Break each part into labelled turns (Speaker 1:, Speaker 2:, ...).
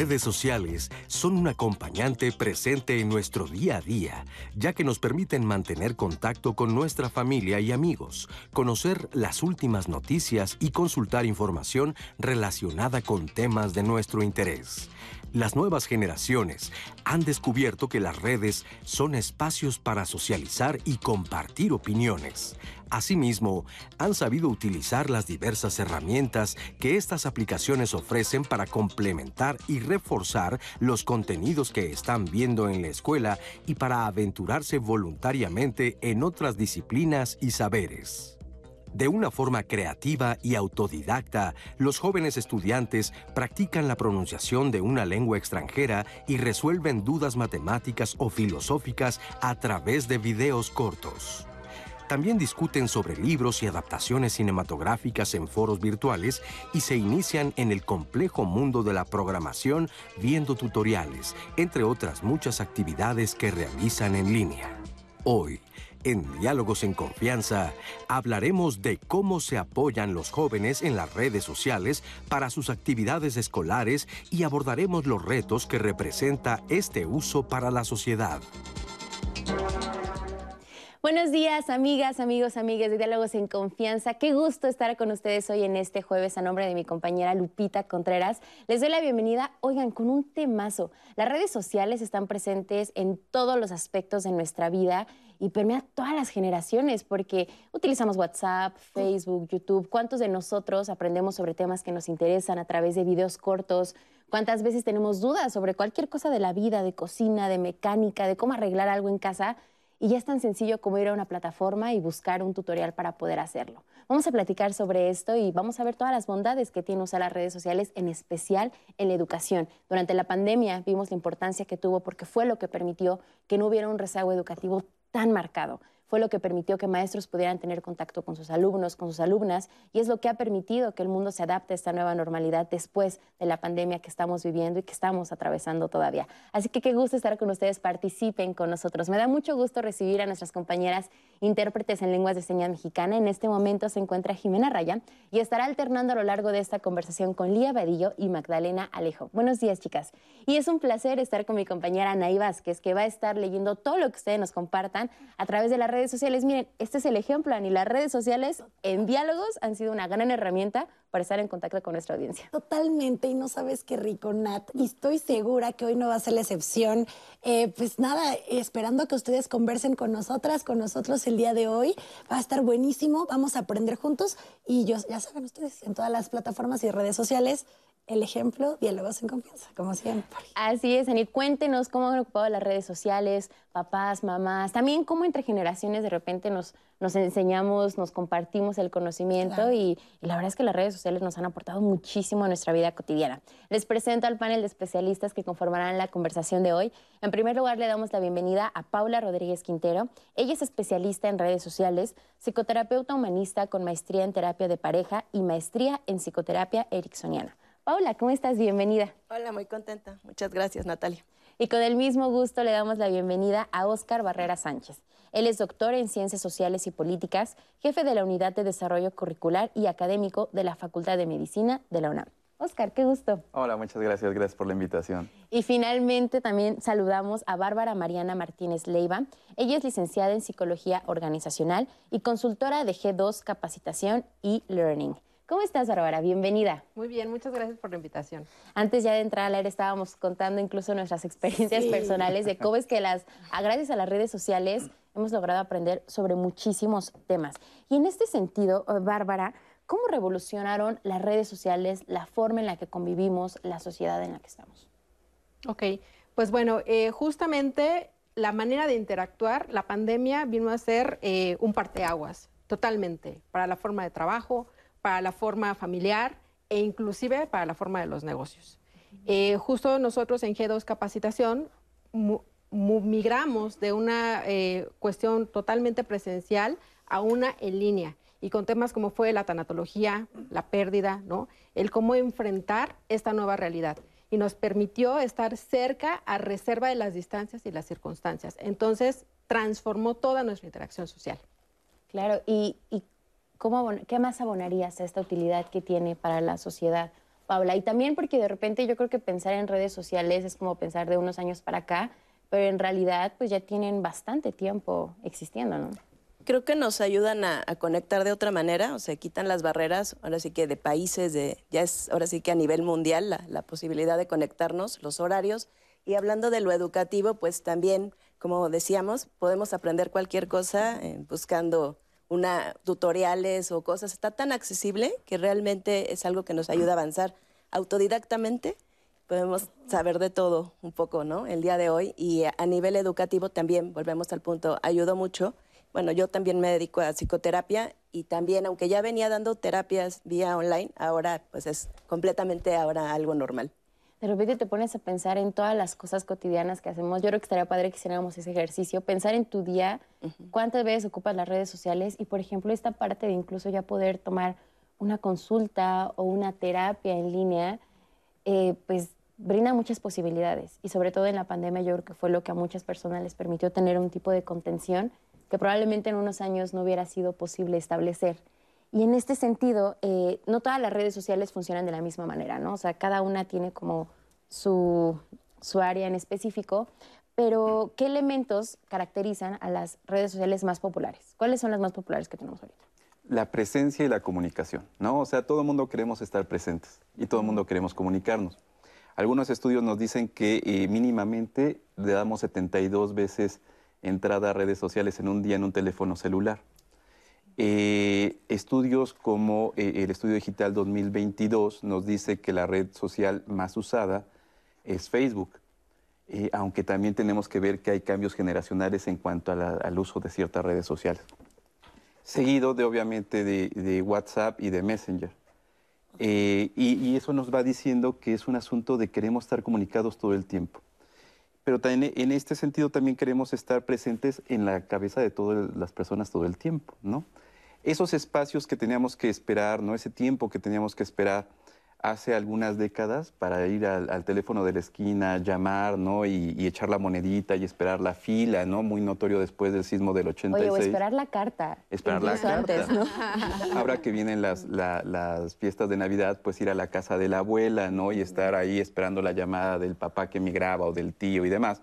Speaker 1: redes sociales son un acompañante presente en nuestro día a día, ya que nos permiten mantener contacto con nuestra familia y amigos, conocer las últimas noticias y consultar información relacionada con temas de nuestro interés. Las nuevas generaciones han descubierto que las redes son espacios para socializar y compartir opiniones. Asimismo, han sabido utilizar las diversas herramientas que estas aplicaciones ofrecen para complementar y reforzar los contenidos que están viendo en la escuela y para aventurarse voluntariamente en otras disciplinas y saberes. De una forma creativa y autodidacta, los jóvenes estudiantes practican la pronunciación de una lengua extranjera y resuelven dudas matemáticas o filosóficas a través de videos cortos. También discuten sobre libros y adaptaciones cinematográficas en foros virtuales y se inician en el complejo mundo de la programación viendo tutoriales, entre otras muchas actividades que realizan en línea. Hoy, en Diálogos en Confianza hablaremos de cómo se apoyan los jóvenes en las redes sociales para sus actividades escolares y abordaremos los retos que representa este uso para la sociedad.
Speaker 2: Buenos días, amigas, amigos, amigas de Diálogos en Confianza. Qué gusto estar con ustedes hoy en este jueves a nombre de mi compañera Lupita Contreras. Les doy la bienvenida, oigan, con un temazo. Las redes sociales están presentes en todos los aspectos de nuestra vida y permea todas las generaciones porque utilizamos WhatsApp, Facebook, YouTube. ¿Cuántos de nosotros aprendemos sobre temas que nos interesan a través de videos cortos? ¿Cuántas veces tenemos dudas sobre cualquier cosa de la vida, de cocina, de mecánica, de cómo arreglar algo en casa? y ya es tan sencillo como ir a una plataforma y buscar un tutorial para poder hacerlo. Vamos a platicar sobre esto y vamos a ver todas las bondades que tiene usar las redes sociales, en especial en la educación. Durante la pandemia vimos la importancia que tuvo porque fue lo que permitió que no hubiera un rezago educativo tan marcado fue lo que permitió que maestros pudieran tener contacto con sus alumnos, con sus alumnas, y es lo que ha permitido que el mundo se adapte a esta nueva normalidad después de la pandemia que estamos viviendo y que estamos atravesando todavía. Así que qué gusto estar con ustedes, participen con nosotros. Me da mucho gusto recibir a nuestras compañeras intérpretes en lenguas de señas mexicana. En este momento se encuentra Jimena Raya y estará alternando a lo largo de esta conversación con Lía Vadillo y Magdalena Alejo. Buenos días, chicas. Y es un placer estar con mi compañera Anaí Vázquez, que va a estar leyendo todo lo que ustedes nos compartan a través de la red redes sociales, miren, este es el ejemplo, Ani, las redes sociales en diálogos han sido una gran herramienta para estar en contacto con nuestra audiencia.
Speaker 3: Totalmente, y no sabes qué rico, Nat. Y estoy segura que hoy no va a ser la excepción. Eh, pues nada, esperando que ustedes conversen con nosotras, con nosotros el día de hoy. Va a estar buenísimo, vamos a aprender juntos. Y yo, ya saben ustedes, en todas las plataformas y redes sociales el ejemplo, diálogos en confianza, como siempre.
Speaker 2: Así es, Anit. Cuéntenos cómo han ocupado las redes sociales, papás, mamás, también cómo entre generaciones de repente nos, nos enseñamos, nos compartimos el conocimiento y, la verdad es que las redes sociales nos han aportado muchísimo a nuestra vida cotidiana. Les presento al panel de especialistas que conformarán la conversación de hoy. En primer lugar, le damos la bienvenida a Paula Rodríguez Quintero. Ella es especialista en redes sociales, psicoterapeuta humanista con maestría en terapia de pareja y maestría en psicoterapia ericksoniana. Paula, ¿cómo estás? Bienvenida.
Speaker 4: Hola, muy contenta. Muchas gracias, Natalia.
Speaker 2: Y con el mismo gusto le damos la bienvenida a Óscar Barrera Sánchez. Él es doctor en Ciencias Sociales y Políticas, jefe de la Unidad de Desarrollo Curricular y Académico de la Facultad de Medicina de la UNAM. Óscar, qué gusto.
Speaker 5: Hola, muchas gracias. Gracias por la invitación.
Speaker 2: Y finalmente también saludamos a Bárbara Mariana Martínez Leiva. Ella es licenciada en Psicología Organizacional y consultora de G2 Capacitación y Learning. ¿Cómo estás, Bárbara? Bienvenida.
Speaker 6: Muy bien, muchas gracias por la invitación.
Speaker 2: Antes ya de entrar al aire estábamos contando incluso nuestras experiencias personales de cómo es que las, gracias a las redes sociales hemos logrado aprender sobre muchísimos temas. Y en este sentido, eh, Bárbara, ¿cómo revolucionaron las redes sociales la forma en la que convivimos, la sociedad en la que estamos?
Speaker 6: Ok, pues bueno, eh, justamente la manera de interactuar, la pandemia vino a ser eh, un parteaguas, totalmente, para la forma de trabajo, para la forma familiar e inclusive para la forma de los negocios. Eh, justo nosotros en G2 Capacitación migramos de una eh, cuestión totalmente presencial a una en línea y con temas como fue la tanatología, la pérdida, ¿no? El cómo enfrentar esta nueva realidad. Y nos permitió estar cerca a reserva de las distancias y las circunstancias. Entonces, transformó toda nuestra interacción social.
Speaker 2: Claro, y, cómo, ¿qué más abonarías a esta utilidad que tiene para la sociedad, Paula? Y también porque de repente yo creo que pensar en redes sociales es como pensar de unos años para acá, pero en realidad pues ya tienen bastante tiempo existiendo, ¿no?
Speaker 4: creo que nos ayudan a, conectar de otra manera, o sea, quitan las barreras, ahora sí que de países, de, ya es ahora sí que a nivel mundial la, posibilidad de conectarnos, los horarios. Y hablando de lo educativo, pues también, como decíamos, podemos aprender cualquier cosa eh, buscando una, tutoriales o cosas. Está tan accesible que realmente es algo que nos ayuda a avanzar autodidactamente. Podemos saber de todo un poco, ¿no? El día de hoy. Y a nivel educativo también, volvemos al punto, ayudó mucho bueno, yo también me dedico a psicoterapia y también, aunque ya venía dando terapias vía online, ahora pues es completamente ahora algo normal.
Speaker 2: De repente te pones a pensar en todas las cosas cotidianas que hacemos. Yo creo que estaría padre que hiciéramos ese ejercicio, pensar en tu día, cuántas veces ocupas las redes sociales y, por ejemplo, esta parte de incluso ya poder tomar una consulta o una terapia en línea, eh, pues brinda muchas posibilidades. Y sobre todo en la pandemia yo creo que fue lo que a muchas personas les permitió tener un tipo de contención que probablemente en unos años no hubiera sido posible establecer. Y en este sentido, eh, no todas las redes sociales funcionan de la misma manera, ¿no? O sea, cada una tiene como su, su área en específico, pero ¿qué elementos caracterizan a las redes sociales más populares? ¿Cuáles son las más populares que tenemos ahorita?
Speaker 5: La presencia y la comunicación, ¿no? O sea, todo el mundo queremos estar presentes y todo el mundo queremos comunicarnos. Algunos estudios nos dicen que eh, mínimamente le damos 72 veces entrada a redes sociales en un día en un teléfono celular. Eh, estudios como eh, el estudio digital 2022 nos dice que la red social más usada es Facebook, eh, aunque también tenemos que ver que hay cambios generacionales en cuanto al uso de ciertas redes sociales. Seguido de obviamente de, WhatsApp y de Messenger. y, y eso nos va diciendo que es un asunto de queremos estar comunicados todo el tiempo pero también en este sentido también queremos estar presentes en la cabeza de todas las personas todo el tiempo, ¿no? Esos espacios que teníamos que esperar, ¿no? Ese tiempo que teníamos que esperar hace algunas décadas para ir al, teléfono de la esquina, llamar, ¿no? Y, echar la monedita y esperar la fila, ¿no? Muy notorio después del sismo del 86.
Speaker 2: Oye, o esperar la carta.
Speaker 5: Esperar la carta. ¿no? Ahora que vienen las, las fiestas de Navidad, pues ir a la casa de la abuela, ¿no? Y estar ahí esperando la llamada del papá que migraba o del tío y demás.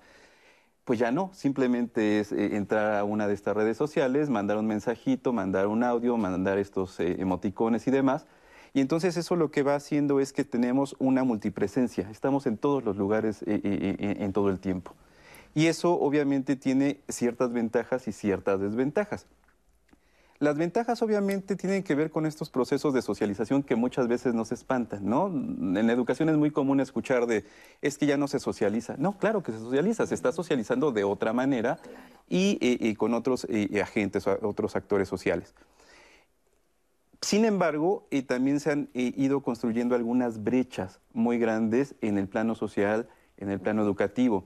Speaker 5: Pues ya no, simplemente es eh, entrar a una de estas redes sociales, mandar un mensajito, mandar un audio, mandar estos eh, emoticones y demás, y entonces eso lo que va haciendo es que tenemos una multipresencia, estamos en todos los lugares eh, en todo el tiempo. Y eso obviamente tiene ciertas ventajas y ciertas desventajas. Las ventajas obviamente tienen que ver con estos procesos de socialización que muchas veces nos espantan, ¿no? En educación es muy común escuchar de, es que ya no se socializa. No, claro que se socializa, se está socializando de otra manera y, con otros agentes, otros actores sociales. Sin embargo, también se han ido construyendo algunas brechas muy grandes en el plano social, en el plano educativo.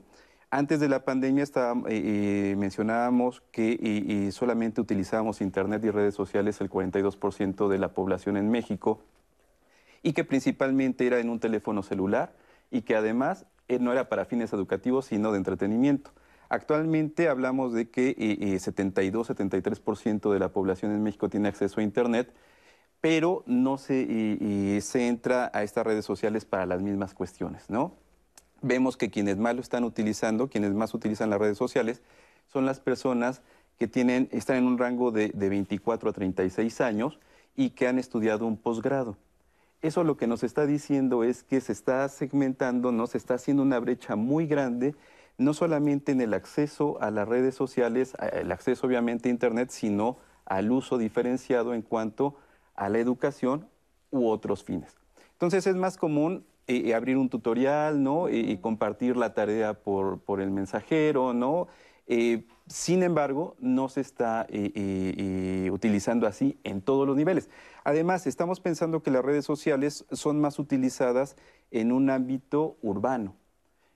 Speaker 5: Antes de la pandemia eh, mencionábamos que solamente utilizábamos Internet y redes sociales el 42% de la población en México y que principalmente era en un teléfono celular y que además no era para fines educativos, sino de entretenimiento. Actualmente hablamos de que 72-73% de la población en México tiene acceso a Internet pero no se entra a estas redes sociales para las mismas cuestiones, ¿no? Vemos que quienes más lo están utilizando, quienes más utilizan las redes sociales, son las personas que tienen, están en un rango de, de 24 a 36 años y que han estudiado un posgrado. Eso lo que nos está diciendo es que se está segmentando, ¿no? se está haciendo una brecha muy grande, no solamente en el acceso a las redes sociales, el acceso obviamente a Internet, sino al uso diferenciado en cuanto a la educación u otros fines. Entonces es más común eh, abrir un tutorial, ¿no? y compartir la tarea por, por el mensajero, ¿no? Eh, sin embargo, no se está utilizando así en todos los niveles. Además, estamos pensando que las redes sociales son más utilizadas en un ámbito urbano.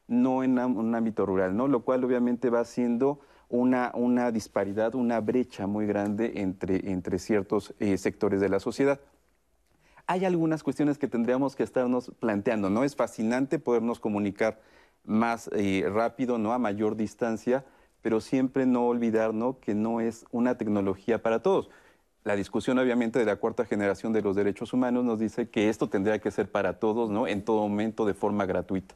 Speaker 5: no en un ámbito rural, ¿no? Lo cual obviamente va haciendo una, una disparidad, una brecha muy grande entre, entre ciertos eh, sectores de la sociedad. Hay algunas cuestiones que tendríamos que estarnos planteando, ¿no? Es fascinante podernos comunicar más eh, rápido, ¿no? A mayor distancia, pero siempre no olvidar, ¿no? Que no es una tecnología para todos. La discusión, obviamente, de la cuarta generación de los derechos humanos nos dice que esto tendría que ser para todos, ¿no? En todo momento, de forma gratuita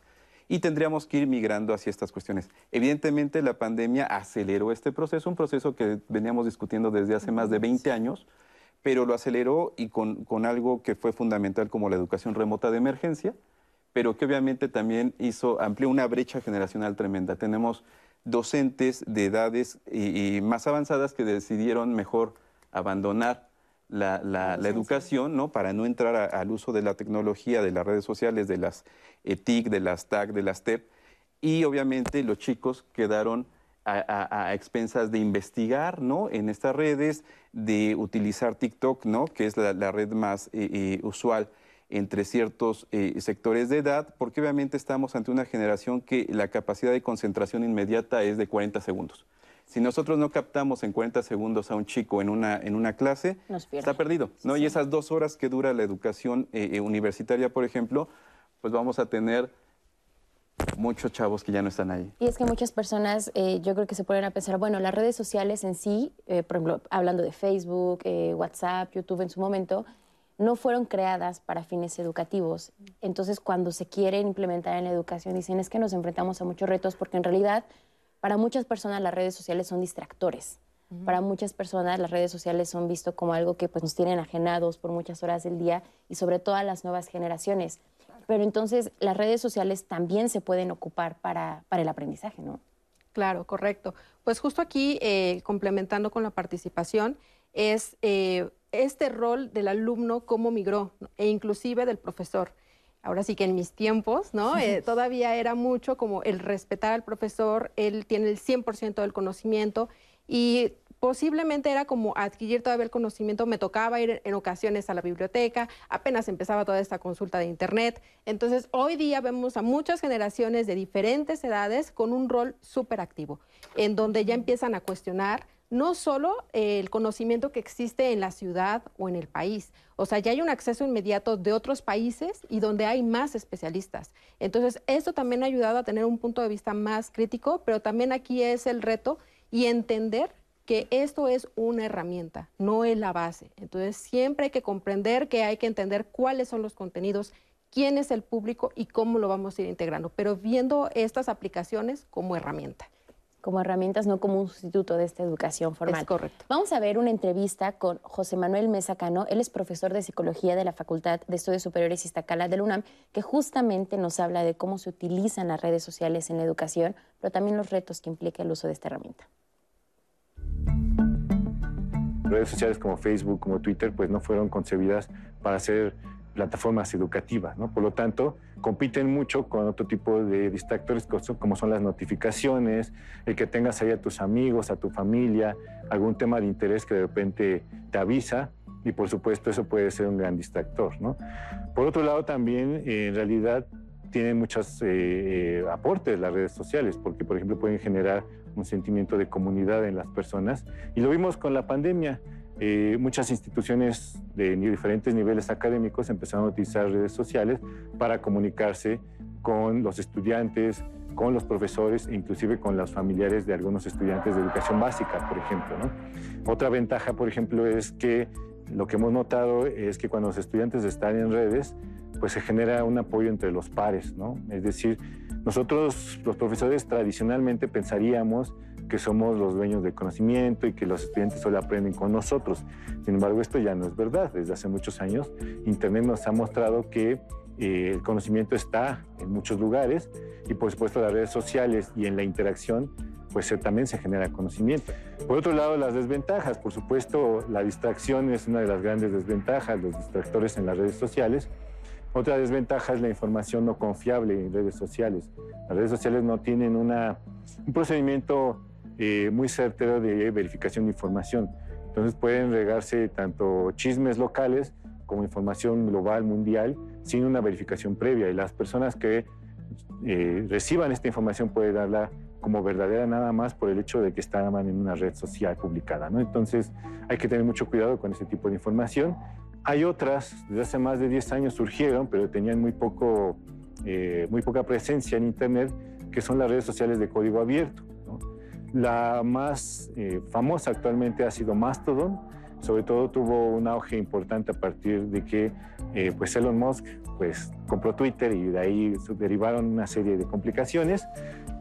Speaker 5: y tendríamos que ir migrando hacia estas cuestiones. Evidentemente la pandemia aceleró este proceso, un proceso que veníamos discutiendo desde hace más de 20 años, pero lo aceleró y con, algo que fue fundamental como la educación remota de emergencia, pero que obviamente también hizo, amplió una brecha generacional tremenda. Tenemos docentes de edades y más avanzadas que decidieron mejor abandonar la, educación, ¿no? Para no entrar al uso de la tecnología, de las redes sociales, de las eh, TIC, de las TAC, de las TEP. Y obviamente los chicos quedaron a, expensas de investigar, ¿no? En estas redes, de utilizar TikTok, ¿no? Que es la, red más eh, eh, usual entre ciertos sectores de edad, porque obviamente estamos ante una generación que la capacidad de concentración inmediata es de 40 segundos. Si nosotros no captamos en 40 segundos a un chico en una, en una clase, está perdido. ¿no? Y esas dos horas que dura la educación eh, eh, universitaria, por ejemplo, pues vamos a tener muchos chavos que ya no están ahí.
Speaker 2: Y es que muchas personas, eh, yo creo que se ponen a pensar, bueno, las redes sociales en sí, por ejemplo, hablando de Facebook, WhatsApp, YouTube en su momento, no fueron creadas para fines educativos. Entonces, cuando se quieren implementar en la educación, dicen es que nos enfrentamos a muchos retos porque en realidad para muchas personas las redes sociales son distractores. Para muchas personas las redes sociales son visto como algo que pues, nos tienen ajenados por muchas horas del día y sobre todo a las nuevas generaciones. Pero entonces las redes sociales también se pueden ocupar para, para el aprendizaje, ¿no?
Speaker 6: Claro, correcto. Pues justo aquí, eh, complementando con la participación, es eh, este rol del alumno, cómo migró, e inclusive del profesor ahora sí que en mis tiempos, ¿no? Eh, todavía era mucho como el respetar al profesor, él tiene el 100% del conocimiento y posiblemente era como adquirir todavía el conocimiento, me tocaba ir en ocasiones a la biblioteca, apenas empezaba toda esta consulta de internet. Entonces, hoy día vemos a muchas generaciones de diferentes edades con un rol súper activo, en donde ya empiezan a cuestionar no solo el conocimiento que existe en la ciudad o en el país, o sea, ya hay un acceso inmediato de otros países y donde hay más especialistas. Entonces, esto también ha ayudado a tener un punto de vista más crítico, pero también aquí es el reto y entender que esto es una herramienta, no es la base. Entonces, siempre hay que comprender que hay que entender cuáles son los contenidos, quién es el público y cómo lo vamos a ir integrando, pero viendo estas aplicaciones como herramienta
Speaker 2: como herramientas, no como un sustituto de esta educación formal.
Speaker 6: Es correcto.
Speaker 2: Vamos a ver una entrevista con José Manuel Mesa Cano. Él es profesor de psicología de la Facultad de Estudios Superiores Iztacala del UNAM, que justamente nos habla de cómo se utilizan las redes sociales en la educación, pero también los retos que implica el uso de esta herramienta.
Speaker 7: Redes sociales como Facebook, como Twitter, pues no fueron concebidas para ser plataformas educativas, ¿no? Por lo tanto, compiten mucho con otro tipo de distractores como son las notificaciones, el que tengas ahí a tus amigos, a tu familia, algún tema de interés que de repente te avisa y por supuesto eso puede ser un gran distractor, ¿no? Por otro lado también, en realidad, tienen muchos eh, eh, aportes las redes sociales, porque por ejemplo pueden generar un sentimiento de comunidad en las personas y lo vimos con la pandemia eh, muchas instituciones de diferentes niveles académicos empezaron a utilizar redes sociales para comunicarse con los estudiantes, con los profesores inclusive con los familiares de algunos estudiantes de educación básica, por ejemplo. Otra ventaja, por ejemplo, es que lo que hemos notado es que cuando los estudiantes están en redes, pues se genera un apoyo entre los pares, ¿no? Es decir, nosotros los profesores tradicionalmente pensaríamos que somos los dueños del conocimiento y que los estudiantes solo aprenden con nosotros. Sin embargo, esto ya no es verdad. Desde hace muchos años, Internet nos ha mostrado que eh, el conocimiento está en muchos lugares y por supuesto las redes sociales y en la interacción pues también se genera conocimiento. Por otro lado, las desventajas. Por supuesto, la distracción es una de las grandes desventajas, los distractores en las redes sociales. Otra desventaja es la información no confiable en redes sociales. Las redes sociales no tienen una, un procedimiento eh, muy certero de verificación de información. Entonces pueden regarse tanto chismes locales como información global, mundial, sin una verificación previa. Y las personas que eh, reciban esta información puede darla como verdadera nada más por el hecho de que estaban en una red social publicada. ¿no? Entonces hay que tener mucho cuidado con ese tipo de información. Hay otras, desde hace más de 10 años surgieron, pero tenían muy, poco, eh, muy poca presencia en Internet, que son las redes sociales de código abierto. La más eh, famosa actualmente ha sido Mastodon, sobre todo tuvo un auge importante a partir de que eh, pues Elon Musk pues, compró Twitter y de ahí derivaron una serie de complicaciones,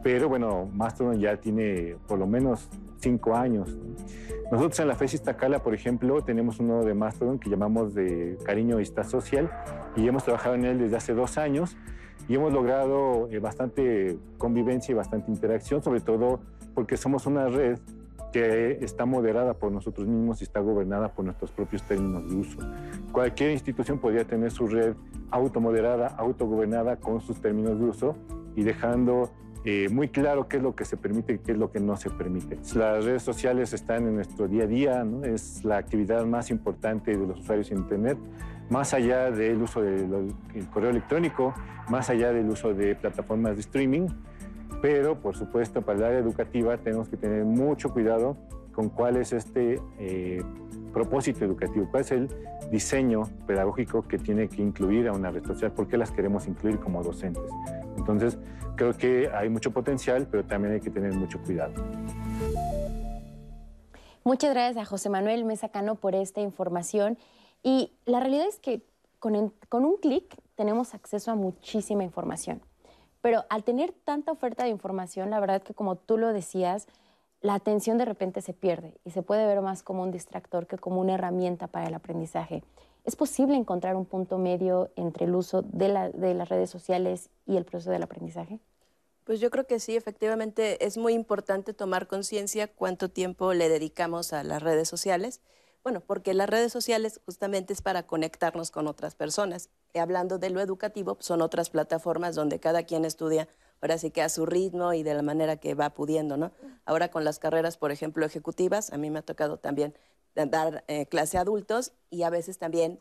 Speaker 7: pero bueno, Mastodon ya tiene por lo menos cinco años. Nosotros en la FES Iztacala, por ejemplo, tenemos uno de Mastodon que llamamos de Cariño Vista Social y hemos trabajado en él desde hace dos años y hemos logrado eh, bastante convivencia y bastante interacción, sobre todo porque somos una red que está moderada por nosotros mismos y está gobernada por nuestros propios términos de uso. Cualquier institución podría tener su red automoderada, autogobernada con sus términos de uso y dejando eh, muy claro qué es lo que se permite y qué es lo que no se permite. Las redes sociales están en nuestro día a día, ¿no? es la actividad más importante de los usuarios en Internet, más allá del uso del correo electrónico, más allá del uso de plataformas de streaming pero por supuesto para el área educativa tenemos que tener mucho cuidado con cuál es este eh, propósito educativo, cuál es el diseño pedagógico que tiene que incluir a una red social, por qué las queremos incluir como docentes. Entonces, creo que hay mucho potencial, pero también hay que tener mucho cuidado.
Speaker 2: Muchas gracias a José Manuel Mesacano por esta información. Y la realidad es que con, un clic tenemos acceso a muchísima información. Pero al tener tanta oferta de información, la verdad que como tú lo decías, la atención de repente se pierde y se puede ver más como un distractor que como una herramienta para el aprendizaje. ¿Es posible encontrar un punto medio entre el uso de, las redes sociales y el proceso del aprendizaje?
Speaker 4: Pues yo creo que sí, efectivamente es muy importante tomar conciencia cuánto tiempo le dedicamos a las redes sociales bueno, porque las redes sociales justamente es para conectarnos con otras personas. Y hablando de lo educativo, son otras plataformas donde cada quien estudia, ahora sí que a su ritmo y de la manera que va pudiendo, ¿no? Ahora con las carreras, por ejemplo, ejecutivas, a mí me ha tocado también dar eh, clase a adultos y a veces también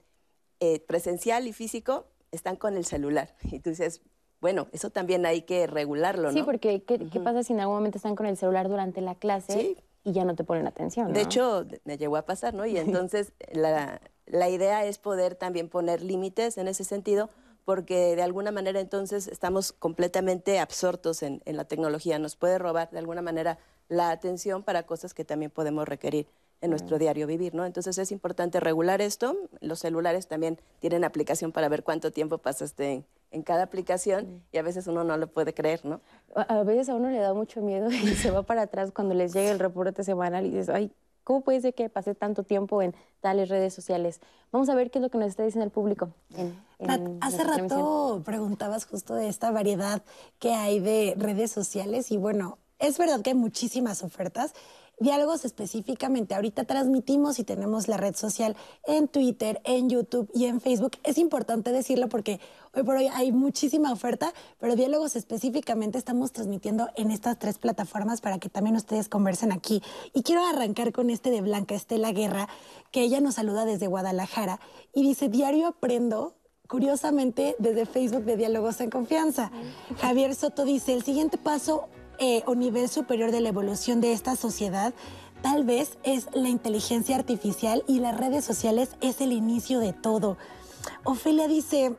Speaker 4: eh, presencial y físico están con el celular. Y tú dices, bueno, eso también hay que regularlo, ¿no?
Speaker 2: Sí, porque ¿qué, pasa si en algún momento están con el celular durante la clase? Sí y ya no te ponen atención.
Speaker 4: De hecho, me llegó a pasar, ¿no? Y entonces la, la idea es poder también poner límites en ese sentido, porque de alguna manera entonces estamos completamente absortos en, en, la tecnología. Nos puede robar de alguna manera la atención para cosas que también podemos requerir en nuestro diario vivir, ¿no? Entonces es importante regular esto. Los celulares también tienen aplicación para ver cuánto tiempo pasaste en, en cada aplicación y a veces uno no lo puede creer, ¿no?
Speaker 2: A, veces a uno le da mucho miedo y se va para atrás cuando les llega el reporte semanal y dices, ay, ¿cómo puede ser que pasé tanto tiempo en tales redes sociales? Vamos a ver qué es lo que nos está diciendo el público.
Speaker 3: hace rato preguntabas justo de esta variedad que hay de redes sociales y bueno, es verdad que hay muchísimas ofertas diálogos específicamente. Ahorita transmitimos y tenemos la red social en Twitter, en YouTube y en Facebook. Es importante decirlo porque hoy por hoy hay muchísima oferta, pero diálogos específicamente estamos transmitiendo en estas tres plataformas para que también ustedes conversen aquí. Y quiero arrancar con este de Blanca Estela Guerra, que ella nos saluda desde Guadalajara y dice, diario aprendo curiosamente desde Facebook de Diálogos en Confianza. Javier Soto dice, el siguiente paso eh, o nivel superior de la evolución de esta sociedad tal vez es la inteligencia artificial y las redes sociales es el inicio de todo. Ofelia dice,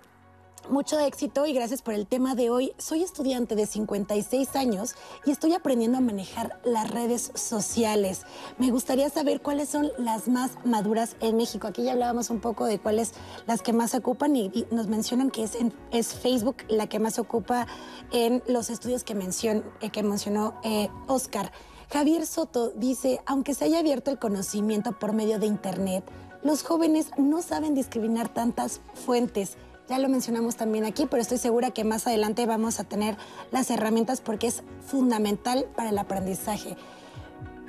Speaker 3: mucho éxito y gracias por el tema de hoy. Soy estudiante de 56 años y estoy aprendiendo a manejar las redes sociales. Me gustaría saber cuáles son las más maduras en México. Aquí ya hablábamos un poco de cuáles las que más ocupan y, nos mencionan que es, Facebook la que más ocupa en los estudios que, eh, mencionó eh, Oscar. Javier Soto dice, aunque se haya abierto el conocimiento por medio de Internet, los jóvenes no saben discriminar tantas fuentes ya lo mencionamos también aquí, pero estoy segura que más adelante vamos a tener las herramientas porque es fundamental para el aprendizaje.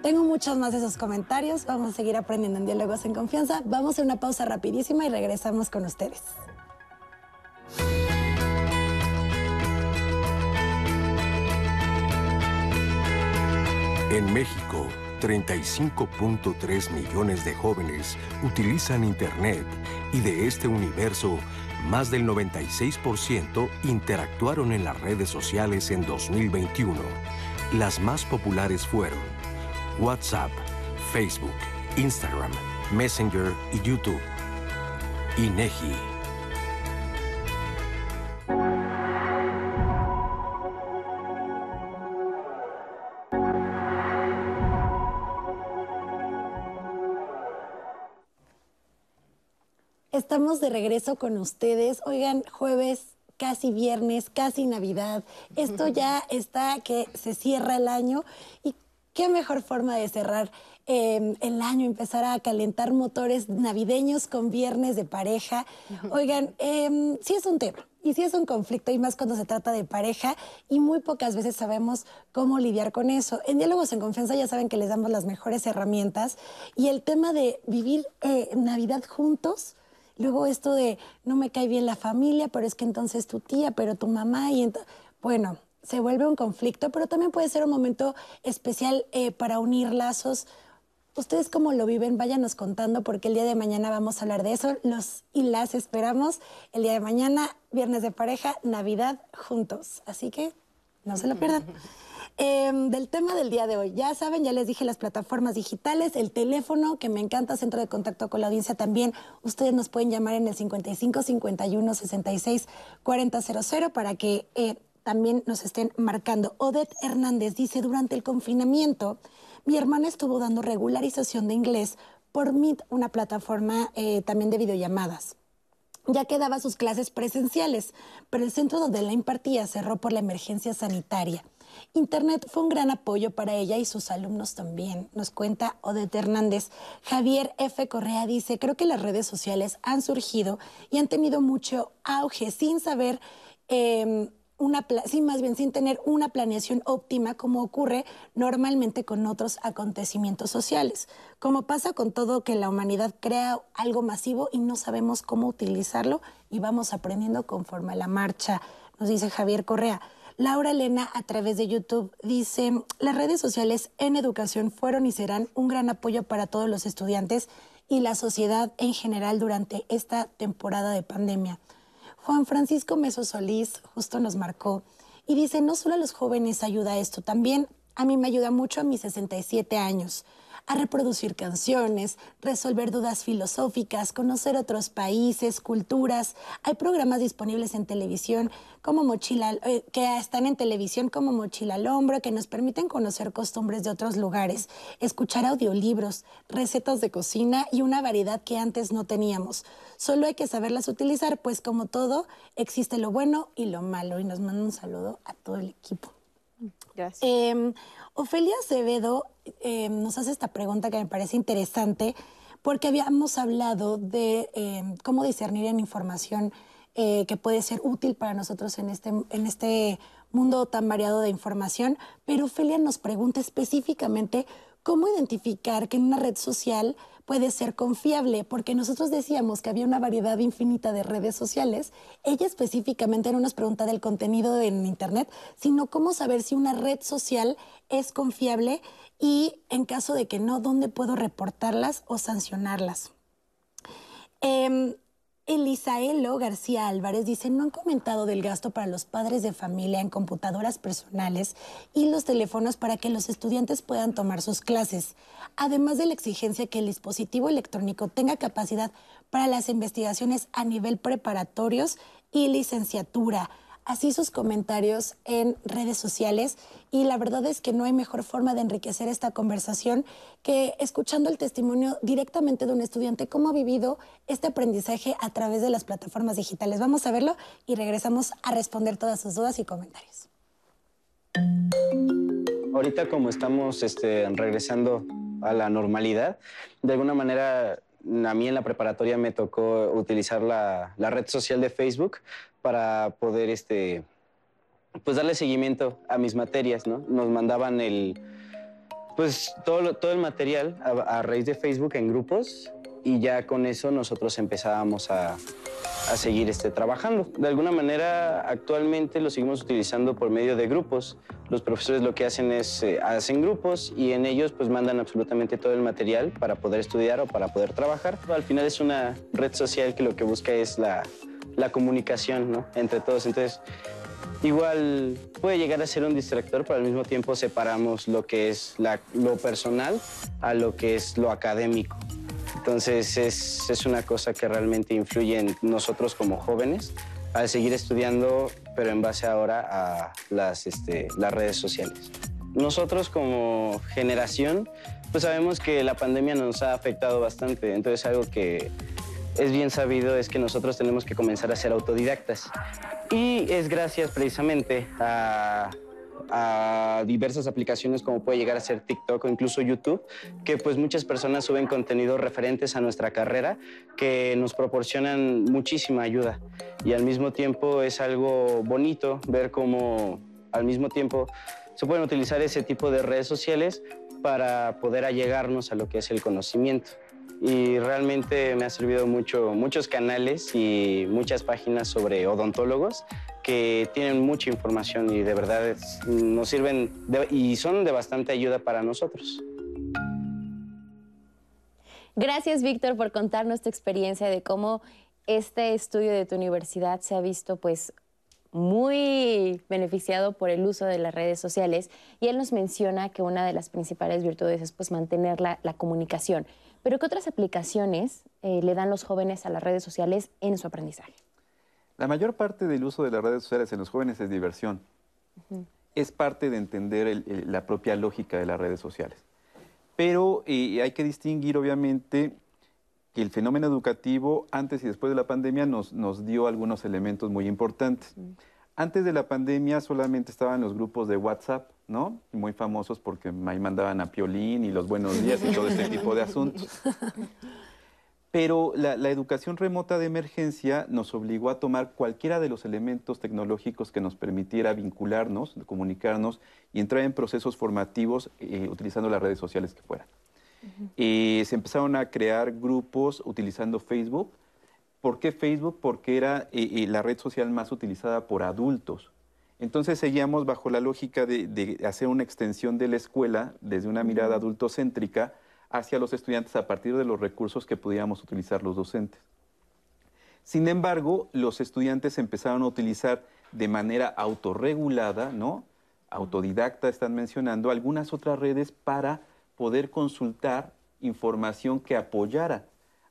Speaker 3: Tengo muchos más de esos comentarios. Vamos a seguir aprendiendo en Diálogos en Confianza. Vamos a una pausa rapidísima y regresamos con ustedes.
Speaker 1: En México, 35.3 millones de jóvenes utilizan Internet y de este universo, Más del 96% interactuaron en las redes sociales en 2021. Las más populares fueron WhatsApp, Facebook, Instagram, Messenger y YouTube. INEGI.
Speaker 3: Estamos de regreso con ustedes. Oigan, jueves, casi viernes, casi Navidad. Esto ya está que se cierra el año y qué mejor forma de cerrar eh, el año, empezar a calentar motores navideños con viernes de pareja. Oigan, eh, sí es un tema y sí es un conflicto y más cuando se trata de pareja y muy pocas veces sabemos cómo lidiar con eso. En Diálogos en Confianza ya saben que les damos las mejores herramientas y el tema de vivir eh, Navidad juntos Luego esto de no me cae bien la familia, pero es que entonces tu tía, pero tu mamá y bueno, se vuelve un conflicto, pero también puede ser un momento especial eh, para unir lazos. ¿Ustedes cómo lo viven? Váyanos contando porque el día de mañana vamos a hablar de eso. Los y las esperamos el día de mañana, viernes de pareja, Navidad juntos. Así que no se lo pierdan. Em, del tema del día de hoy, ya saben, ya les dije las plataformas digitales, el teléfono, que me encanta, centro de contacto con la audiencia también. Ustedes nos pueden llamar en el 55 51 66 4000 para que eh, también nos estén marcando. Odette Hernández dice, durante el confinamiento, mi hermana estuvo dando regularización de inglés por Meet, una plataforma eh, también de videollamadas ya que daba sus clases presenciales, pero el centro donde la impartía cerró por la emergencia sanitaria. Internet fue un gran apoyo para ella y sus alumnos también, nos cuenta Odette Hernández. Javier F. Correa dice, creo que las redes sociales han surgido y han tenido mucho auge sin saber... Eh, una, sí, más bien sin tener una planeación óptima como ocurre normalmente con otros acontecimientos sociales. Como pasa con todo que la humanidad crea algo masivo y no sabemos cómo utilizarlo y vamos aprendiendo conforme a la marcha, nos dice Javier Correa. Laura Elena a través de YouTube dice, las redes sociales en educación fueron y serán un gran apoyo para todos los estudiantes y la sociedad en general durante esta temporada de pandemia. Juan Francisco Meso Solís justo nos marcó y dice, no solo a los jóvenes ayuda esto, también a mí me ayuda mucho a mis 67 años a reproducir canciones, resolver dudas filosóficas, conocer otros países, culturas. Hay programas disponibles en televisión como Mochila, eh, que están en televisión como Mochila al Hombro, que nos permiten conocer costumbres de otros lugares, escuchar audiolibros, recetas de cocina y una variedad que antes no teníamos. Solo hay que saberlas utilizar, pues como todo, existe lo bueno y lo malo. Y nos manda un saludo a todo el equipo. Em, Ofelia Acevedo em, nos hace esta pregunta que me parece interesante porque habíamos hablado de em, cómo discernir en información eh, que puede ser útil para nosotros en este, en este mundo tan variado de información, pero Ofelia nos pregunta específicamente cómo identificar que en una red social puede ser confiable, porque nosotros decíamos que había una variedad infinita de redes sociales. Ella específicamente no nos pregunta del contenido en Internet, sino cómo saber si una red social es confiable y en caso de que no, dónde puedo reportarlas o sancionarlas. Eh, Elisaelo García Álvarez dice, no han comentado del gasto para los padres de familia en computadoras personales y los teléfonos para que los estudiantes puedan tomar sus clases, además de la exigencia que el dispositivo electrónico tenga capacidad para las investigaciones a nivel preparatorios y licenciatura así sus comentarios en redes sociales y la verdad es que no hay mejor forma de enriquecer esta conversación que escuchando el testimonio directamente de un estudiante cómo ha vivido este aprendizaje a través de las plataformas digitales. Vamos a verlo y regresamos a responder todas sus dudas y comentarios.
Speaker 8: Ahorita como estamos este, regresando a la normalidad, de alguna manera a mí en la preparatoria me tocó utilizar la, la red social de Facebook para poder este, pues darle seguimiento a mis materias, ¿no? Nos mandaban el, pues todo, todo el material a, a raíz de Facebook en grupos y ya con eso nosotros empezábamos a, a seguir este, trabajando. De alguna manera, actualmente lo seguimos utilizando por medio de grupos. Los profesores lo que hacen es, eh, hacen grupos y en ellos pues mandan absolutamente todo el material para poder estudiar o para poder trabajar. Al final es una red social que lo que busca es la la comunicación ¿no? entre todos. Entonces, igual puede llegar a ser un distractor, pero al mismo tiempo separamos lo que es lo personal a lo que es lo académico. Entonces es, es, una cosa que realmente influye en nosotros como jóvenes al seguir estudiando, pero en base ahora a las, este, las redes sociales. Nosotros como generación, pues sabemos que la pandemia nos ha afectado bastante, entonces algo que es bien sabido es que nosotros tenemos que comenzar a ser autodidactas. Y es gracias precisamente a, diversas aplicaciones como puede llegar a ser TikTok o incluso YouTube, que pues muchas personas suben contenidos referentes a nuestra carrera que nos proporcionan muchísima ayuda. Y al mismo tiempo es algo bonito ver cómo al mismo tiempo se pueden utilizar ese tipo de redes sociales para poder allegarnos a lo que es el conocimiento y realmente me ha servido mucho muchos canales y muchas páginas sobre odontólogos que tienen mucha información y de verdad nos sirven y son de bastante ayuda para nosotros.
Speaker 2: Gracias, Víctor, por contarnos tu experiencia de cómo este estudio de tu universidad se ha visto pues muy beneficiado por el uso de las redes sociales y él nos menciona que una de las principales virtudes es pues mantener la, la comunicación. Pero ¿qué otras aplicaciones eh, le dan los jóvenes a las redes sociales en su aprendizaje?
Speaker 5: La mayor parte del uso de las redes sociales en los jóvenes es diversión. Es parte de entender la propia lógica de las redes sociales. Pero eh, hay que distinguir, obviamente, que el fenómeno educativo antes y después de la pandemia nos, nos dio algunos elementos muy importantes. Antes de la pandemia solamente estaban los grupos de WhatsApp, ¿no? Muy famosos porque ahí mandaban a Piolín y los buenos días y todo este tipo de asuntos. Pero la, educación remota de emergencia nos obligó a tomar cualquiera de los elementos tecnológicos que nos permitiera vincularnos, comunicarnos y entrar en procesos formativos eh, utilizando las redes sociales que fueran. Y se empezaron a crear grupos utilizando Facebook, ¿Por qué Facebook? Porque era eh, la red social más utilizada por adultos. Entonces seguíamos bajo la lógica de, hacer una extensión de la escuela desde una mirada adultocéntrica hacia los estudiantes a partir de los recursos que pudiéramos utilizar los docentes. Sin embargo, los estudiantes empezaron a utilizar de manera autorregulada, ¿no? Autodidacta están mencionando algunas otras redes para poder consultar información que apoyara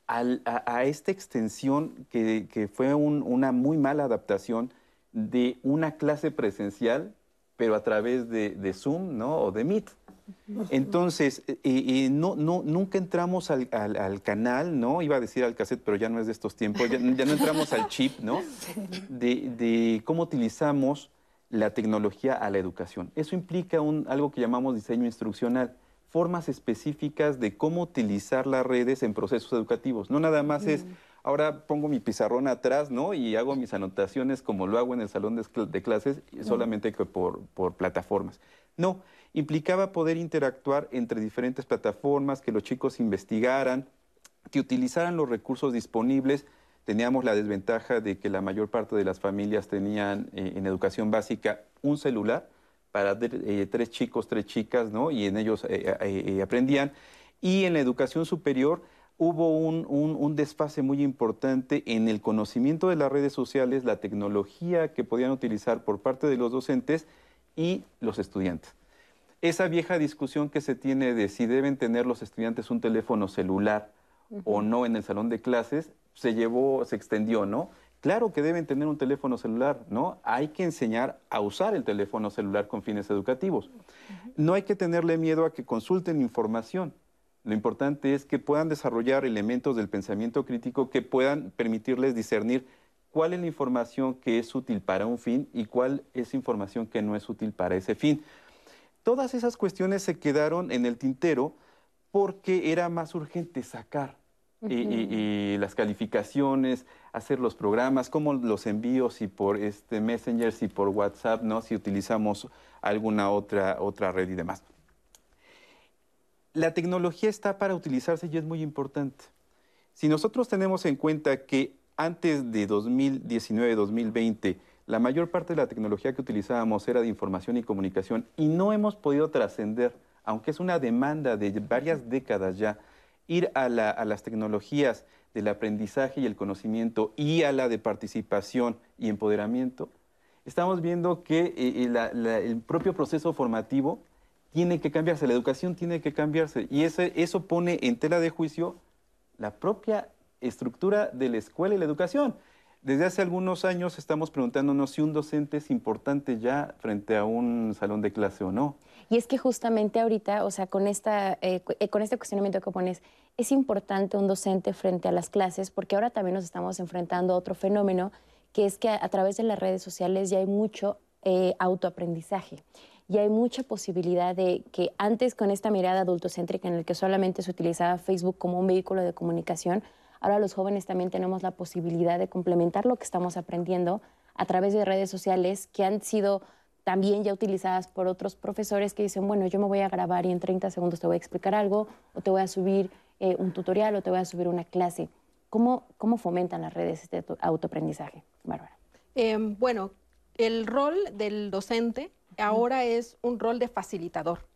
Speaker 5: a, esta extensión que, fue una muy mala adaptación de una clase presencial, pero a través de, Zoom ¿no? o de Meet. Entonces, eh, eh, no, no, nunca entramos al, canal, ¿no? Iba a decir al cassette, pero ya no es de estos tiempos, ya, no entramos al chip, ¿no? De, cómo utilizamos la tecnología a la educación. Eso implica un, algo que llamamos diseño instruccional formas específicas de cómo utilizar las redes en procesos educativos. No nada más es, ahora pongo mi pizarrón atrás, ¿no? Y hago mis anotaciones como lo hago en el salón de, clases, solamente que por, por plataformas. No, implicaba poder interactuar entre diferentes plataformas, que los chicos investigaran, que utilizaran los recursos disponibles. Teníamos la desventaja de que la mayor parte de las familias tenían eh, en educación básica un celular, para eh, tres chicos, tres chicas, ¿no? Y en ellos eh, aprendían. Y en la educación superior hubo un, un, desfase muy importante en el conocimiento de las redes sociales, la tecnología que podían utilizar por parte de los docentes y los estudiantes. Esa vieja discusión que se tiene de si deben tener los estudiantes un teléfono celular o no en el salón de clases, se llevó, se extendió, ¿no? Claro que deben tener un teléfono celular, ¿no? Hay que enseñar a usar el teléfono celular con fines educativos. No hay que tenerle miedo a que consulten información. Lo importante es que puedan desarrollar elementos del pensamiento crítico que puedan permitirles discernir cuál es la información que es útil para un fin y cuál es información que no es útil para ese fin. Todas esas cuestiones se quedaron en el tintero porque era más urgente sacar y, las calificaciones, hacer los programas, cómo los envío, si por este Messenger, si por WhatsApp, ¿no? si utilizamos alguna otra, otra red y demás. La tecnología está para utilizarse y es muy importante. Si nosotros tenemos en cuenta que antes de 2019-2020, la mayor parte de la tecnología que utilizábamos era de información y comunicación y no hemos podido trascender, aunque es una demanda de varias décadas ya, ir a, las tecnologías del aprendizaje y el conocimiento y a la de participación y empoderamiento, estamos viendo que eh, el propio proceso formativo tiene que cambiarse, la educación tiene que cambiarse y ese, eso pone en tela de juicio la propia estructura de la escuela y la educación. Desde hace algunos años estamos preguntándonos si un docente es importante ya frente a un salón de clase o no.
Speaker 2: Y es que justamente ahorita, o sea, con, esta, eh, eh, con este cuestionamiento que pones, es importante un docente frente a las clases porque ahora también nos estamos enfrentando a otro fenómeno, que es que a, través de las redes sociales ya hay mucho eh, autoaprendizaje y hay mucha posibilidad de que antes con esta mirada adultocéntrica en el que solamente se utilizaba Facebook como un vehículo de comunicación, Ahora los jóvenes también tenemos la posibilidad de complementar lo que estamos aprendiendo a través de redes sociales que han sido también ya utilizadas por otros profesores que dicen, bueno, yo me voy a grabar y en 30 segundos te voy a explicar algo, o te voy a subir eh, un tutorial, o te voy a subir una clase. ¿Cómo, cómo fomentan las redes este autoaprendizaje, Bárbara?
Speaker 6: Em, bueno, el rol del docente ahora es un rol de facilitador.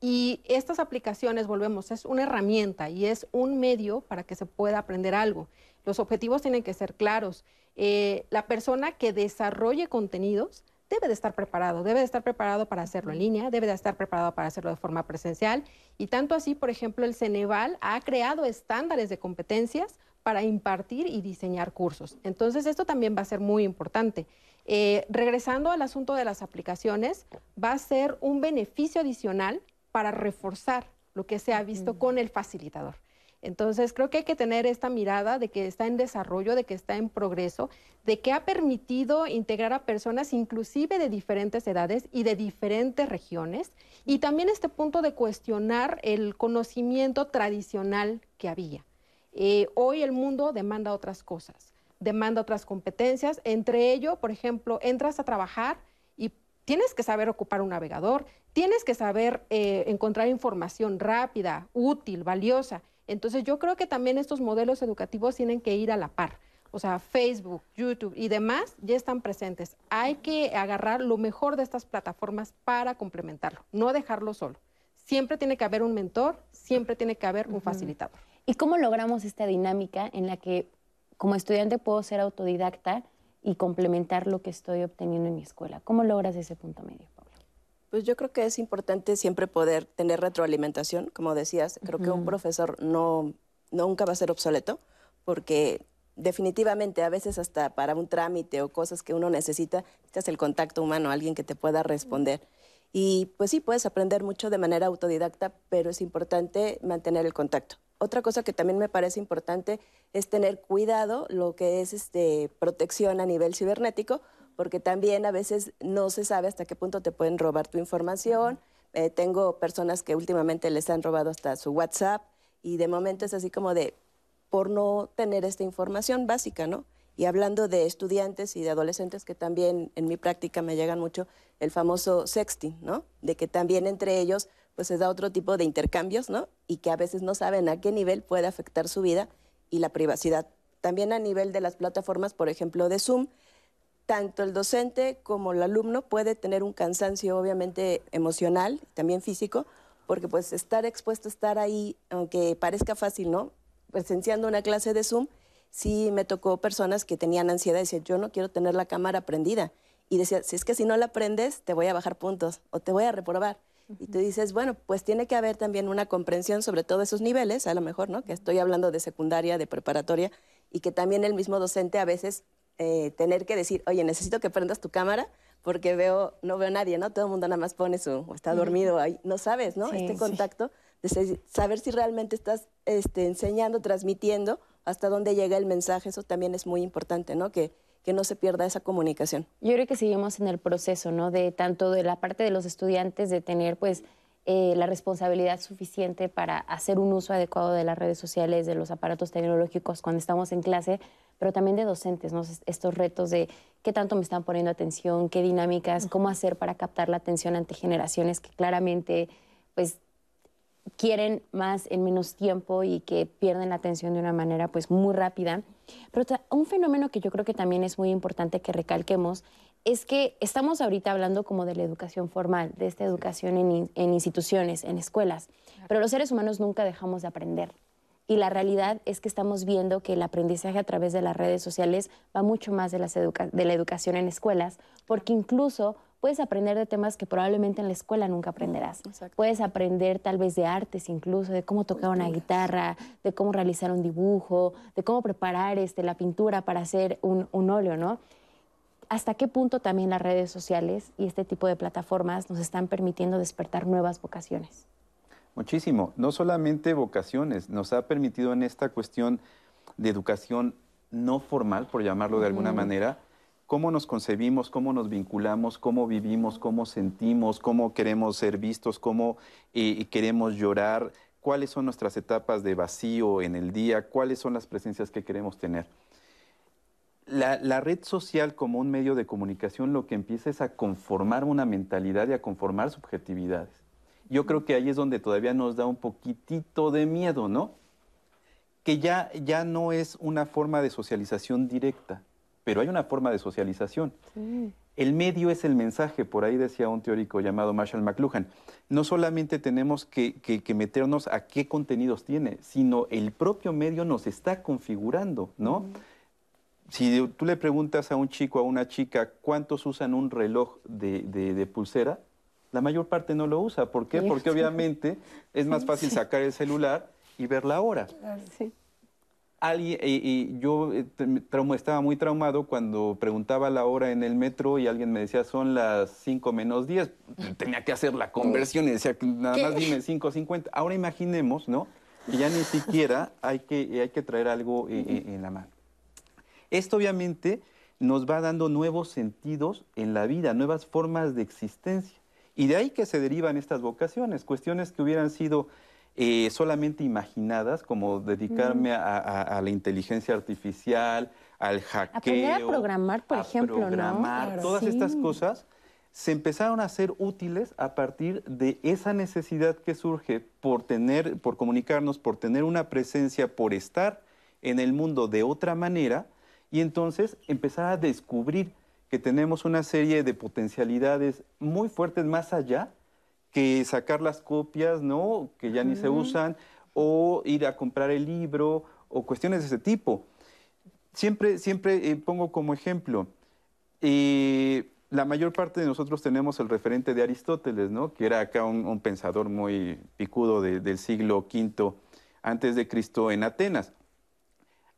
Speaker 6: Y estas aplicaciones, volvemos, es una herramienta y es un medio para que se pueda aprender algo. Los objetivos tienen que ser claros. Eh, la persona que desarrolle contenidos debe de estar preparado, debe de estar preparado para hacerlo en línea, debe de estar preparado para hacerlo de forma presencial. Y tanto así, por ejemplo, el Ceneval ha creado estándares de competencias para impartir y diseñar cursos. Entonces, esto también va a ser muy importante. Eh, regresando al asunto de las aplicaciones, va a ser un beneficio adicional para reforzar lo que se ha visto con el facilitador. Entonces, creo que hay que tener esta mirada de que está en desarrollo, de que está en progreso, de que ha permitido integrar a personas inclusive de diferentes edades y de diferentes regiones, y también este punto de cuestionar el conocimiento tradicional que había. Eh, hoy el mundo demanda otras cosas, demanda otras competencias, entre ello, por ejemplo, entras a trabajar y tienes que saber ocupar un navegador, tienes que saber eh, encontrar información rápida, útil, valiosa. Entonces yo creo que también estos modelos educativos tienen que ir a la par. O sea, Facebook, YouTube y demás ya están presentes. Hay que agarrar lo mejor de estas plataformas para complementarlo, no dejarlo solo. Siempre tiene que haber un mentor, siempre tiene que haber un facilitador.
Speaker 2: ¿Y cómo logramos esta dinámica en la que como estudiante puedo ser autodidacta y complementar lo que estoy obteniendo en mi escuela? ¿Cómo logras ese punto medio?
Speaker 4: Pues yo creo que es importante siempre poder tener retroalimentación, como decías, creo que un profesor no, nunca va a ser obsoleto, porque definitivamente a veces hasta para un trámite o cosas que uno necesita, necesitas el contacto humano, alguien que te pueda responder. Y pues sí, puedes aprender mucho de manera autodidacta, pero es importante mantener el contacto. Otra cosa que también me parece importante es tener cuidado lo que es este, protección a nivel cibernético, porque también a veces no se sabe hasta qué punto te pueden robar tu información. Eh, tengo personas que últimamente les han robado hasta su WhatsApp y de momento es así como de, por no tener esta información básica, ¿no? Y hablando de estudiantes y de adolescentes que también en mi práctica me llegan mucho, el famoso sexting, ¿no? De que también entre ellos pues se da otro tipo de intercambios, ¿no? Y que a veces no saben a qué nivel puede afectar su vida y la privacidad. También a nivel de las plataformas, por ejemplo, de Zoom, tanto el docente como el alumno puede tener un cansancio obviamente emocional, también físico, porque pues estar expuesto, estar ahí, aunque parezca fácil, ¿no? Presenciando una clase de Zoom, sí me tocó personas que tenían ansiedad y decían, yo no quiero tener la cámara prendida. Y decía, si es que si no la prendes, te voy a bajar puntos o te voy a reprobar. Y tú dices, bueno, pues tiene que haber también una comprensión sobre todos esos niveles, a lo mejor, ¿no? Que estoy hablando de secundaria, de preparatoria, y que también el mismo docente a veces eh, tener que decir, oye, necesito que prendas tu cámara porque veo, no veo a nadie, ¿no? Todo el mundo nada más pone su, o está dormido ahí, no sabes, ¿no? este contacto, de saber si realmente estás este, enseñando, transmitiendo, hasta dónde llega el mensaje, eso también es muy importante, ¿no? Que, que no se pierda esa comunicación.
Speaker 2: Yo creo que seguimos en el proceso, ¿no? De tanto de la parte de los estudiantes de tener, pues, eh, la responsabilidad suficiente para hacer un uso adecuado de las redes sociales, de los aparatos tecnológicos cuando estamos en clase, pero también de docentes, ¿no? estos retos de qué tanto me están poniendo atención, qué dinámicas, cómo hacer para captar la atención ante generaciones que claramente pues, quieren más en menos tiempo y que pierden la atención de una manera pues, muy rápida. Pero un fenómeno que yo creo que también es muy importante que recalquemos es que estamos ahorita hablando como de la educación formal, de esta educación en, instituciones, en escuelas, pero los seres humanos nunca dejamos de aprender. Y la realidad es que estamos viendo que el aprendizaje a través de las redes sociales va mucho más de, las de la educación en escuelas, porque incluso puedes aprender de temas que probablemente en la escuela nunca aprenderás. Puedes aprender tal vez de artes incluso, de cómo tocar una guitarra, de cómo realizar un dibujo, de cómo preparar este, la pintura para hacer un, un óleo, ¿no? ¿Hasta qué punto también las redes sociales y este tipo de plataformas nos están permitiendo despertar nuevas vocaciones?
Speaker 5: Muchísimo. No solamente vocaciones, nos ha permitido en esta cuestión de educación no formal, por llamarlo de alguna manera, cómo nos concebimos, cómo nos vinculamos, cómo vivimos, cómo sentimos, cómo queremos ser vistos, cómo eh, queremos llorar, cuáles son nuestras etapas de vacío en el día, cuáles son las presencias que queremos tener. La, red social como un medio de comunicación lo que empieza es a conformar una mentalidad y a conformar subjetividades. Yo creo que ahí es donde todavía nos da un poquitito de miedo, ¿no? Que ya, ya no es una forma de socialización directa, pero hay una forma de socialización. El medio es el mensaje, por ahí decía un teórico llamado Marshall McLuhan. No solamente tenemos que, que, meternos a qué contenidos tiene, sino el propio medio nos está configurando, ¿no? Si tú le preguntas a un chico, a una chica, ¿cuántos usan un reloj de, pulsera? La mayor parte no lo usa. ¿Por qué? Porque obviamente es más fácil sacar el celular y ver la hora. Alguien, y, yo eh, estaba muy traumado cuando preguntaba la hora en el metro y alguien me decía son las 5 menos 10. Tenía que hacer la conversión y decía nada más dime 5.50. Ahora imaginemos, ¿no? Que ya ni siquiera hay que, hay que traer algo eh, eh, en la mano. Esto obviamente nos va dando nuevos sentidos en la vida, nuevas formas de existencia. Y de ahí que se derivan estas vocaciones, cuestiones que hubieran sido eh, solamente imaginadas, como dedicarme a, la inteligencia artificial, al hackeo.
Speaker 2: Aprender a programar, por ejemplo,
Speaker 5: programar, Todas estas cosas se empezaron a ser útiles a partir de esa necesidad que surge por tener, por comunicarnos, por tener una presencia, por estar en el mundo de otra manera y entonces empezar a descubrir que tenemos una serie de potencialidades muy fuertes más allá que sacar las copias, ¿no? Que ya ni se usan, o ir a comprar el libro, o cuestiones de ese tipo. Siempre, siempre eh, pongo como ejemplo, eh, la mayor parte de nosotros tenemos el referente de Aristóteles, ¿no? Que era acá un, pensador muy picudo del siglo V antes de Cristo en Atenas.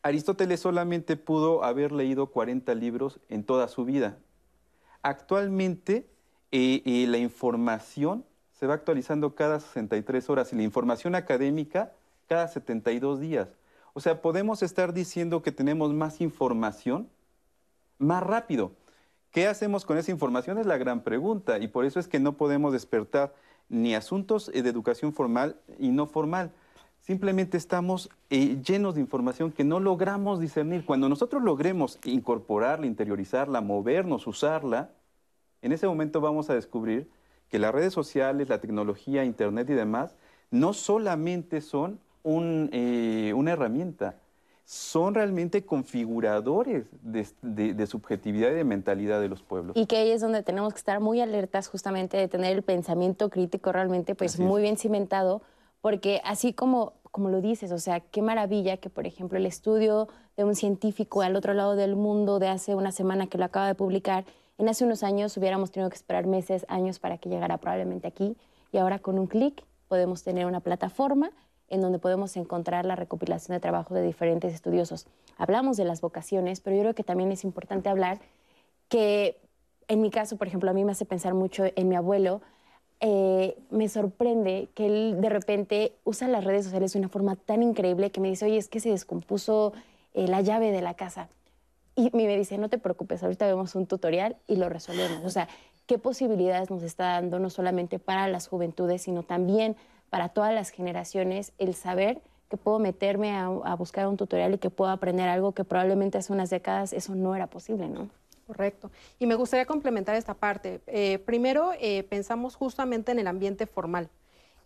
Speaker 5: Aristóteles solamente pudo haber leído 40 libros en toda su vida. Actualmente eh, eh, la información se va actualizando cada 63 horas y la información académica cada 72 días. O sea, podemos estar diciendo que tenemos más información más rápido. ¿Qué hacemos con esa información? Es la gran pregunta y por eso es que no podemos despertar ni asuntos de educación formal y no formal simplemente estamos eh, llenos de información que no logramos discernir. Cuando nosotros logremos incorporarla, interiorizarla, movernos, usarla, en ese momento vamos a descubrir que las redes sociales, la tecnología, Internet y demás, no solamente son eh, una herramienta, son realmente configuradores de, subjetividad y de mentalidad de los pueblos.
Speaker 2: Y que ahí es donde tenemos que estar muy alertas justamente de tener el pensamiento crítico realmente pues muy bien cimentado porque así como, como lo dices, o sea, qué maravilla que, por ejemplo, el estudio de un científico al otro lado del mundo de hace una semana que lo acaba de publicar, en hace unos años hubiéramos tenido que esperar meses, años para que llegara probablemente aquí, y ahora con un clic podemos tener una plataforma en donde podemos encontrar la recopilación de trabajo de diferentes estudiosos. Hablamos de las vocaciones, pero yo creo que también es importante hablar que, en mi caso, por ejemplo, a mí me hace pensar mucho en mi abuelo, eh, me sorprende que él de repente usa las redes sociales de una forma tan increíble que me dice, oye, es que se descompuso eh, la llave de la casa. Y me dice, no te preocupes, ahorita vemos un tutorial y lo resolvemos. O sea, qué posibilidades nos está dando no solamente para las juventudes, sino también para todas las generaciones el saber que puedo meterme a, buscar un tutorial y que puedo aprender algo que probablemente hace unas décadas eso no era posible, ¿no?
Speaker 6: Correcto. Y me gustaría complementar esta parte. Eh, primero, eh, pensamos justamente en el ambiente formal.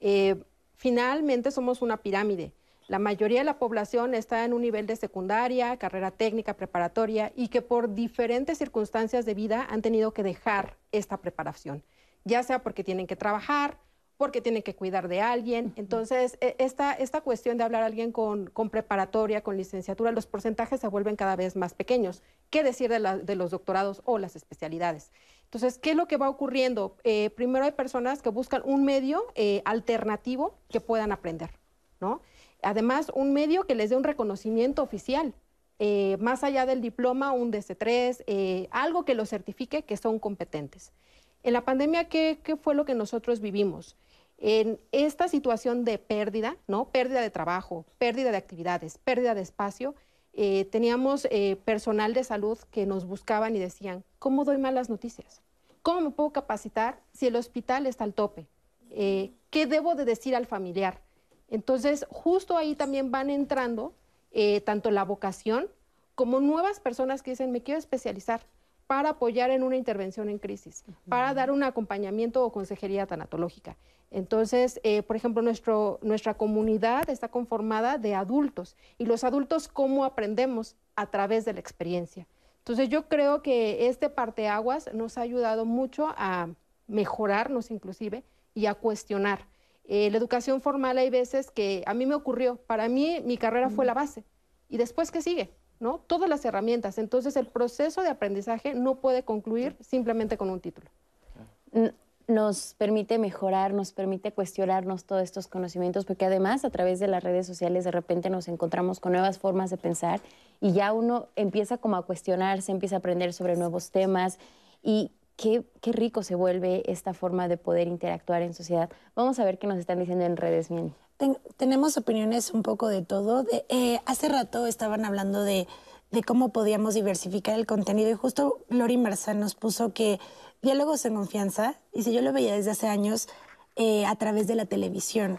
Speaker 6: Eh, finalmente somos una pirámide. La mayoría de la población está en un nivel de secundaria, carrera técnica, preparatoria y que por diferentes circunstancias de vida han tenido que dejar esta preparación, ya sea porque tienen que trabajar porque tienen que cuidar de alguien. Entonces, e, esta, esta cuestión de hablar a alguien con, con, preparatoria, con licenciatura, los porcentajes se vuelven cada vez más pequeños. ¿Qué decir de, de los doctorados o las especialidades? Entonces, ¿qué es lo que va ocurriendo? Eh, primero hay personas que buscan un medio eh, alternativo que puedan aprender, ¿no? Además, un medio que les dé un reconocimiento oficial, eh, más allá del diploma, un DC3, algo que los certifique que son competentes. En la pandemia, ¿qué, ¿qué, fue lo que nosotros vivimos? En esta situación de pérdida, ¿no? Pérdida de trabajo, pérdida de actividades, pérdida de espacio, eh, teníamos eh, personal de salud que nos buscaban y decían, ¿cómo doy malas noticias? ¿Cómo me puedo capacitar si el hospital está al tope? Eh, ¿Qué debo de decir al familiar? Entonces, justo ahí también van entrando tanto la vocación como nuevas personas que dicen, me quiero especializar para apoyar en una intervención en crisis, para dar un acompañamiento o consejería tanatológica. Entonces, eh, por ejemplo, nuestro, nuestra comunidad está conformada de adultos y los adultos, ¿cómo aprendemos? A través de la experiencia. Entonces, yo creo que este parteaguas nos ha ayudado mucho a mejorarnos inclusive y a cuestionar. Eh, la educación formal hay veces que a mí me ocurrió, para mí mi carrera fue la base. ¿Y después qué sigue? ¿no? Todas las herramientas. Entonces el proceso de aprendizaje no puede concluir simplemente con un título.
Speaker 2: Nos permite mejorar, nos permite cuestionarnos todos estos conocimientos, porque además a través de las redes sociales de repente nos encontramos con nuevas formas de pensar y ya uno empieza como a cuestionarse, empieza a aprender sobre nuevos temas y qué, qué rico se vuelve esta forma de poder interactuar en sociedad. Vamos a ver qué nos están diciendo en redes, Mieni
Speaker 3: tenemos opiniones un poco de todo. Eh, hace rato estaban hablando de, cómo podíamos diversificar el contenido y justo Lori Marzán nos puso que diálogos en confianza, y si yo lo veía desde hace años eh, a través de la televisión.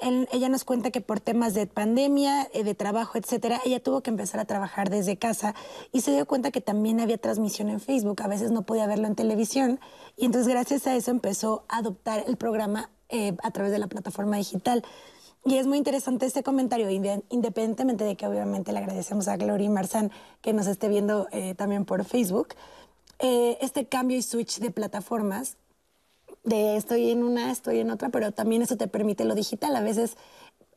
Speaker 3: Ella nos cuenta que por temas de pandemia, eh, de trabajo, etcétera, ella tuvo que empezar a trabajar desde casa y se dio cuenta que también había transmisión en Facebook. A veces no podía verlo en televisión y entonces gracias a eso empezó a adoptar el programa eh, a través de la plataforma digital. Y es muy interesante este comentario, independientemente de que obviamente le agradecemos a Gloria Marzán que nos esté viendo eh, también por Facebook. Este cambio y switch de plataformas, de estoy en una, estoy en otra, pero también eso te permite lo digital. A veces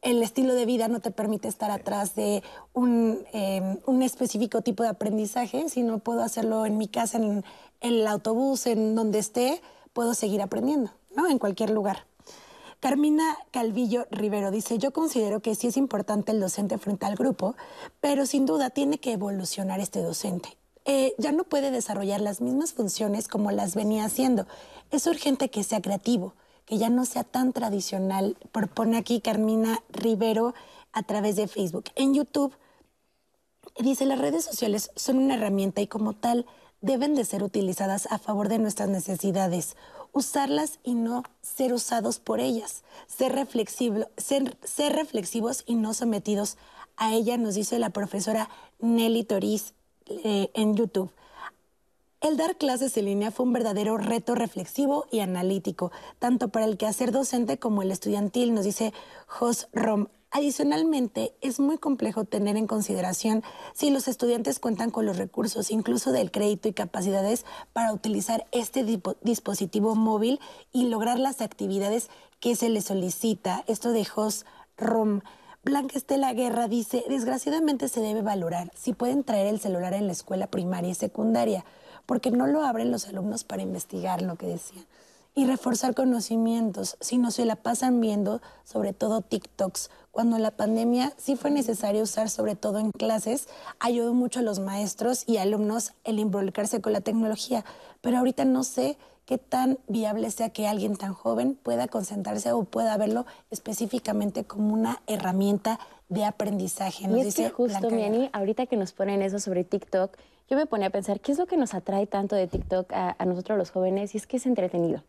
Speaker 3: el estilo de vida no te permite estar atrás de un, un específico tipo de aprendizaje, sino puedo hacerlo en mi casa, en, en el autobús, en donde esté, puedo seguir aprendiendo, ¿no? En cualquier lugar. Carmina Calvillo Rivero dice, yo considero que sí es importante el docente frente al grupo, pero sin duda tiene que evolucionar este docente. Eh, ya no puede desarrollar las mismas funciones como las venía haciendo. Es urgente que sea creativo, que ya no sea tan tradicional, propone aquí Carmina Rivero a través de Facebook. En YouTube dice, las redes sociales son una herramienta y como tal deben de ser utilizadas a favor de nuestras necesidades usarlas y no ser usados por ellas, ser, ser, ser reflexivos y no sometidos a ella, nos dice la profesora Nelly Toriz eh, en YouTube. El dar clases en línea fue un verdadero reto reflexivo y analítico, tanto para el quehacer docente como el estudiantil, nos dice Jos Rom. Adicionalmente, es muy complejo tener en consideración si los estudiantes cuentan con los recursos, incluso del crédito y capacidades, para utilizar este dispositivo móvil y lograr las actividades que se les solicita. Esto de Jos Rom. Blanca Estela Guerra dice, desgraciadamente se debe valorar si pueden traer el celular en la escuela primaria y secundaria, porque no lo abren los alumnos para investigar lo que decían y reforzar conocimientos, si no se la pasan viendo sobre todo TikToks. Cuando la pandemia sí fue necesario usar sobre todo en clases, ayudó mucho a los maestros y alumnos el involucrarse con la tecnología, pero ahorita no sé qué tan viable sea que alguien tan joven pueda concentrarse o pueda verlo específicamente como una herramienta de aprendizaje.
Speaker 2: y es que justo, Miani, ahorita que nos ponen eso sobre TikTok, yo me ponía a pensar, ¿qué es lo que nos atrae tanto de TikTok a, a nosotros los jóvenes? Y es que es entretenido.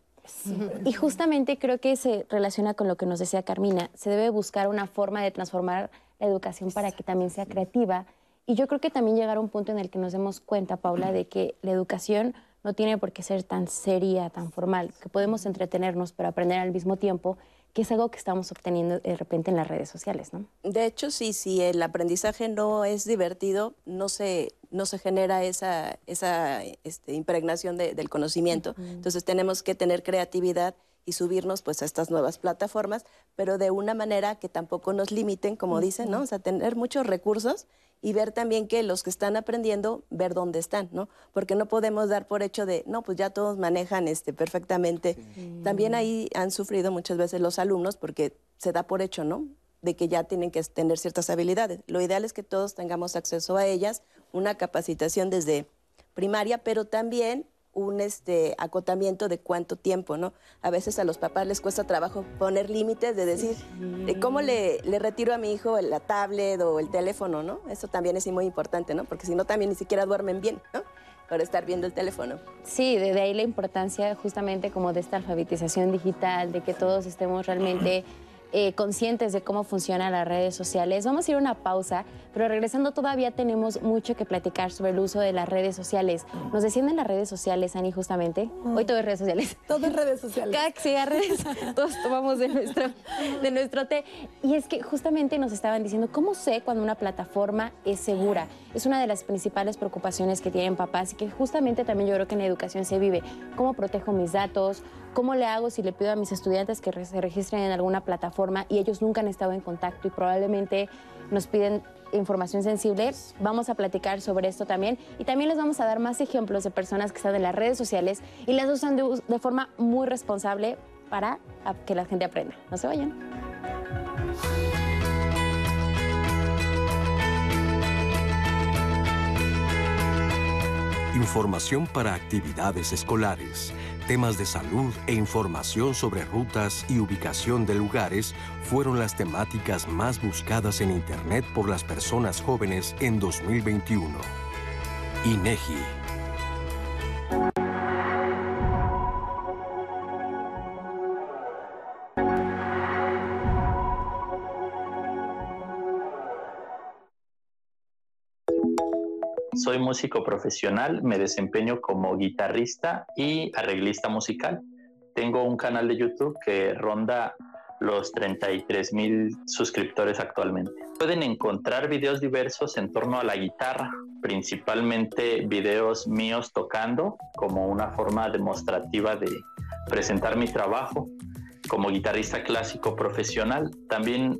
Speaker 2: Y justamente creo que se relaciona con lo que nos decía Carmina. Se debe buscar una forma de transformar la educación para que también sea creativa. Y yo creo que también llegar a un punto en el que nos demos cuenta, Paula, de que la educación no tiene por qué ser tan seria, tan formal, que podemos entretenernos, pero aprender al mismo tiempo que es algo que estamos obteniendo de repente en las redes sociales, ¿no?
Speaker 4: De hecho, sí, si el aprendizaje no es divertido, no se, no se genera esa, esa este, impregnación del conocimiento. Entonces tenemos que tener creatividad y subirnos pues a estas nuevas plataformas, pero de una manera que tampoco nos limiten, como dicen, ¿no? O sea, tener muchos recursos y ver también que los que están aprendiendo, ver dónde están, ¿no? Porque no podemos dar por hecho de, no, pues ya todos manejan este perfectamente. También ahí han sufrido muchas veces los alumnos porque se da por hecho, ¿no? De que ya tienen que tener ciertas habilidades. Lo ideal es que todos tengamos acceso a ellas, una capacitación desde primaria, pero también un este, acotamiento de cuánto tiempo, ¿no? A veces a los papás les cuesta trabajo poner límites de decir, de ¿cómo le, le, retiro a mi hijo la tablet o el teléfono, ¿no? Eso también es muy importante, ¿no? Porque si no, también ni siquiera duermen bien, ¿no? Por estar viendo el teléfono.
Speaker 2: Sí, de ahí la importancia justamente como de esta alfabetización digital, de que todos estemos realmente eh, conscientes de cómo funcionan las redes sociales. Vamos a ir a una pausa, pero regresando todavía tenemos mucho que platicar sobre el uso de las redes sociales. Nos descienden las redes sociales, Ani, justamente. Hoy todo es redes sociales.
Speaker 3: Todo es redes sociales.
Speaker 2: Cada que redes, todos tomamos de nuestro, de nuestro té. Y es que justamente nos estaban diciendo, ¿cómo sé cuando una plataforma es segura? Es una de las principales preocupaciones que tienen papás y que justamente también yo creo que en la educación se vive. ¿Cómo protejo mis datos? ¿Cómo le hago si le pido a mis estudiantes que se registren en alguna plataforma y ellos nunca han estado en contacto y probablemente nos piden información sensible? Vamos a platicar sobre esto también y también les vamos a dar más ejemplos de personas que están en las redes sociales y las usan de, forma muy responsable para que la gente aprenda. No se vayan.
Speaker 1: Información para actividades escolares Temas de salud e información sobre rutas y ubicación de lugares fueron las temáticas más buscadas en Internet por las personas jóvenes en 2021. INEGI
Speaker 9: Soy músico profesional, me desempeño como guitarrista y arreglista musical. Tengo un canal de YouTube que ronda los 33 mil suscriptores actualmente. Pueden encontrar videos diversos en torno a la guitarra, principalmente videos míos tocando como una forma demostrativa de presentar mi trabajo como guitarrista clásico profesional. También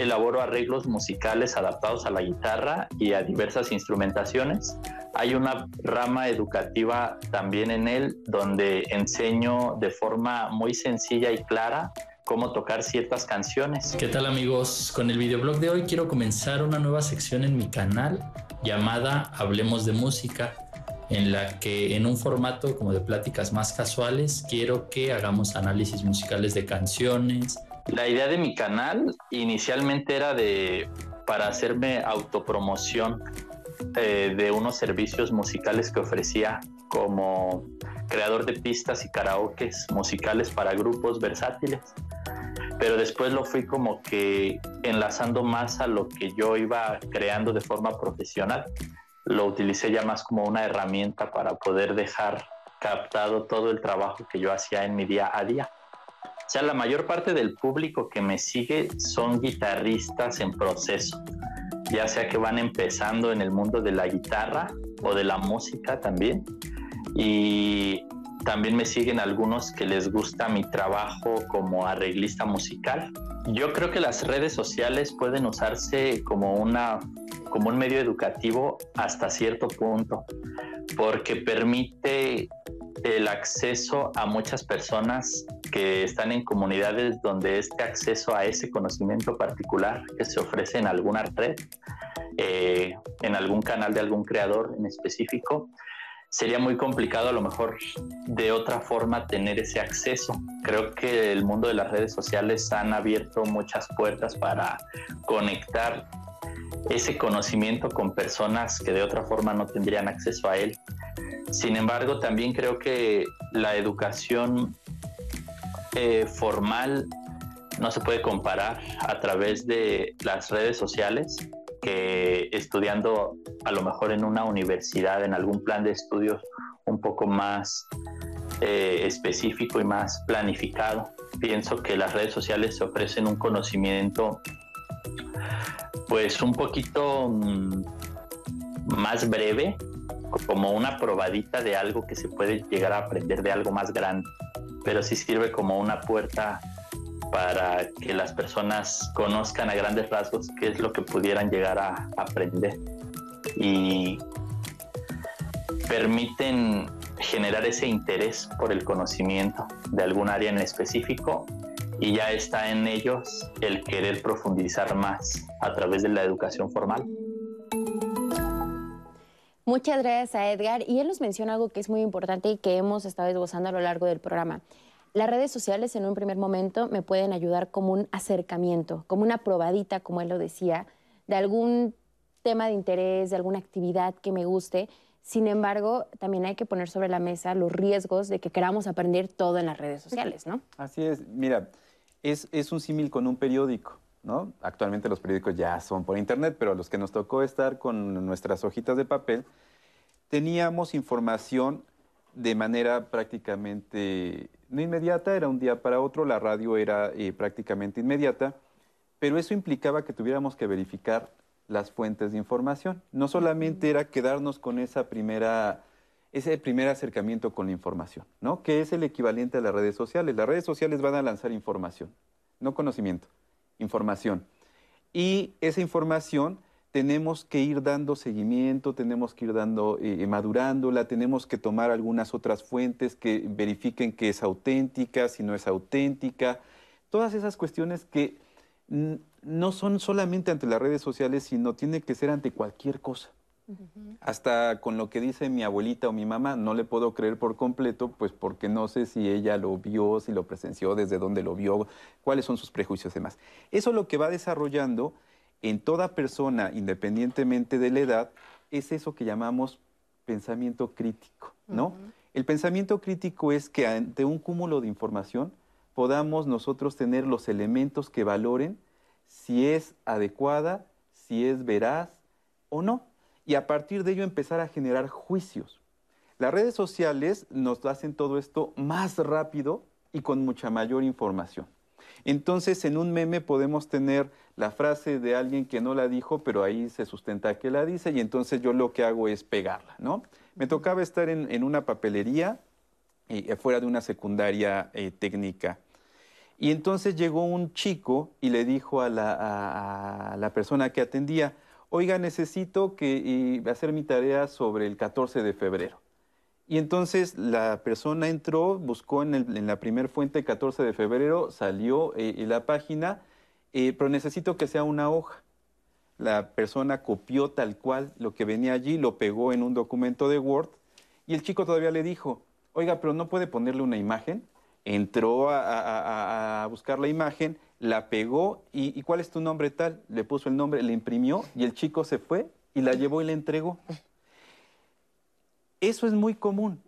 Speaker 9: elaboro arreglos musicales adaptados a la guitarra y a diversas instrumentaciones. Hay una rama educativa también en él donde enseño de forma muy sencilla y clara cómo tocar ciertas canciones.
Speaker 10: ¿Qué tal amigos? Con el videoblog de hoy quiero comenzar una nueva sección en mi canal llamada Hablemos de Música en la que en un formato como de pláticas más casuales quiero que hagamos análisis musicales de canciones,
Speaker 9: la idea de mi canal inicialmente era de para hacerme autopromoción eh, de unos servicios musicales que ofrecía como creador de pistas y karaokes musicales para grupos versátiles. Pero después lo fui como que enlazando más a lo que yo iba creando de forma profesional. Lo utilicé ya más como una herramienta para poder dejar captado todo el trabajo que yo hacía en mi día a día. O sea, la mayor parte del público que me sigue son guitarristas en proceso, ya sea que van empezando en el mundo de la guitarra o de la música también. Y también me siguen algunos que les gusta mi trabajo como arreglista musical. Yo creo que las redes sociales pueden usarse como una como un medio educativo hasta cierto punto, porque permite el acceso a muchas personas que están en comunidades donde este acceso a ese conocimiento particular que se ofrece en alguna red, eh, en algún canal de algún creador en específico, sería muy complicado a lo mejor de otra forma tener ese acceso. Creo que el mundo de las redes sociales han abierto muchas puertas para conectar ese conocimiento con personas que de otra forma no tendrían acceso a él. Sin embargo, también creo que la educación eh, formal no se puede comparar a través de las redes sociales que estudiando a lo mejor en una universidad, en algún plan de estudios un poco más eh, específico y más planificado. Pienso que las redes sociales ofrecen un conocimiento pues un poquito mm, más breve, como una probadita de algo que se puede llegar a aprender de algo más grande. pero sí sirve como una puerta para que las personas conozcan a grandes rasgos qué es lo que pudieran llegar a aprender y permiten generar ese interés por el conocimiento de algún área en específico y ya está en ellos el querer profundizar más a través de la educación formal.
Speaker 2: Muchas gracias a Edgar. Y él nos menciona algo que es muy importante y que hemos estado esbozando a lo largo del programa. Las redes sociales en un primer momento me pueden ayudar como un acercamiento, como una probadita, como él lo decía, de algún tema de interés, de alguna actividad que me guste. Sin embargo, también hay que poner sobre la mesa los riesgos de que queramos aprender todo en las redes sociales, ¿no?
Speaker 5: Así es. Mira, es, es un símil con un periódico. ¿no? Actualmente los periódicos ya son por internet, pero a los que nos tocó estar con nuestras hojitas de papel, teníamos información de manera prácticamente no inmediata, era un día para otro, la radio era eh, prácticamente inmediata, pero eso implicaba que tuviéramos que verificar las fuentes de información. No solamente era quedarnos con esa primera, ese primer acercamiento con la información, ¿no? que es el equivalente a las redes sociales. Las redes sociales van a lanzar información, no conocimiento información. Y esa información tenemos que ir dando seguimiento, tenemos que ir dando, eh, madurándola, tenemos que tomar algunas otras fuentes que verifiquen que es auténtica, si no es auténtica. Todas esas cuestiones que no son solamente ante las redes sociales, sino tiene que ser ante cualquier cosa. Hasta con lo que dice mi abuelita o mi mamá, no le puedo creer por completo, pues porque no sé si ella lo vio, si lo presenció, desde dónde lo vio, cuáles son sus prejuicios y demás. Eso lo que va desarrollando en toda persona, independientemente de la edad, es eso que llamamos pensamiento crítico, ¿no? El pensamiento crítico es que ante un cúmulo de información podamos nosotros tener los elementos que valoren si es adecuada, si es veraz o no y a partir de ello empezar a generar juicios. Las redes sociales nos hacen todo esto más rápido y con mucha mayor información. Entonces, en un meme podemos tener la frase de alguien que no la dijo, pero ahí se sustenta que la dice, y entonces yo lo que hago es pegarla, ¿no? Me tocaba estar en, una papelería eh, fuera de una secundaria eh, técnica. Y entonces llegó un chico y le dijo a la persona que atendía, oiga, necesito que, hacer mi tarea sobre el 14 de febrero. Y entonces la persona entró, buscó en, la primera fuente 14 de febrero, salió eh, la página, eh, pero necesito que sea una hoja. La persona copió tal cual lo que venía allí, lo pegó en un documento de Word y el chico todavía le dijo, oiga, pero no puede ponerle una imagen. Entró a buscar la imagen, la pegó y, ¿cuál es tu nombre tal? Le puso el nombre, le imprimió y el chico se fue y la llevó y la entregó. Eso es muy común.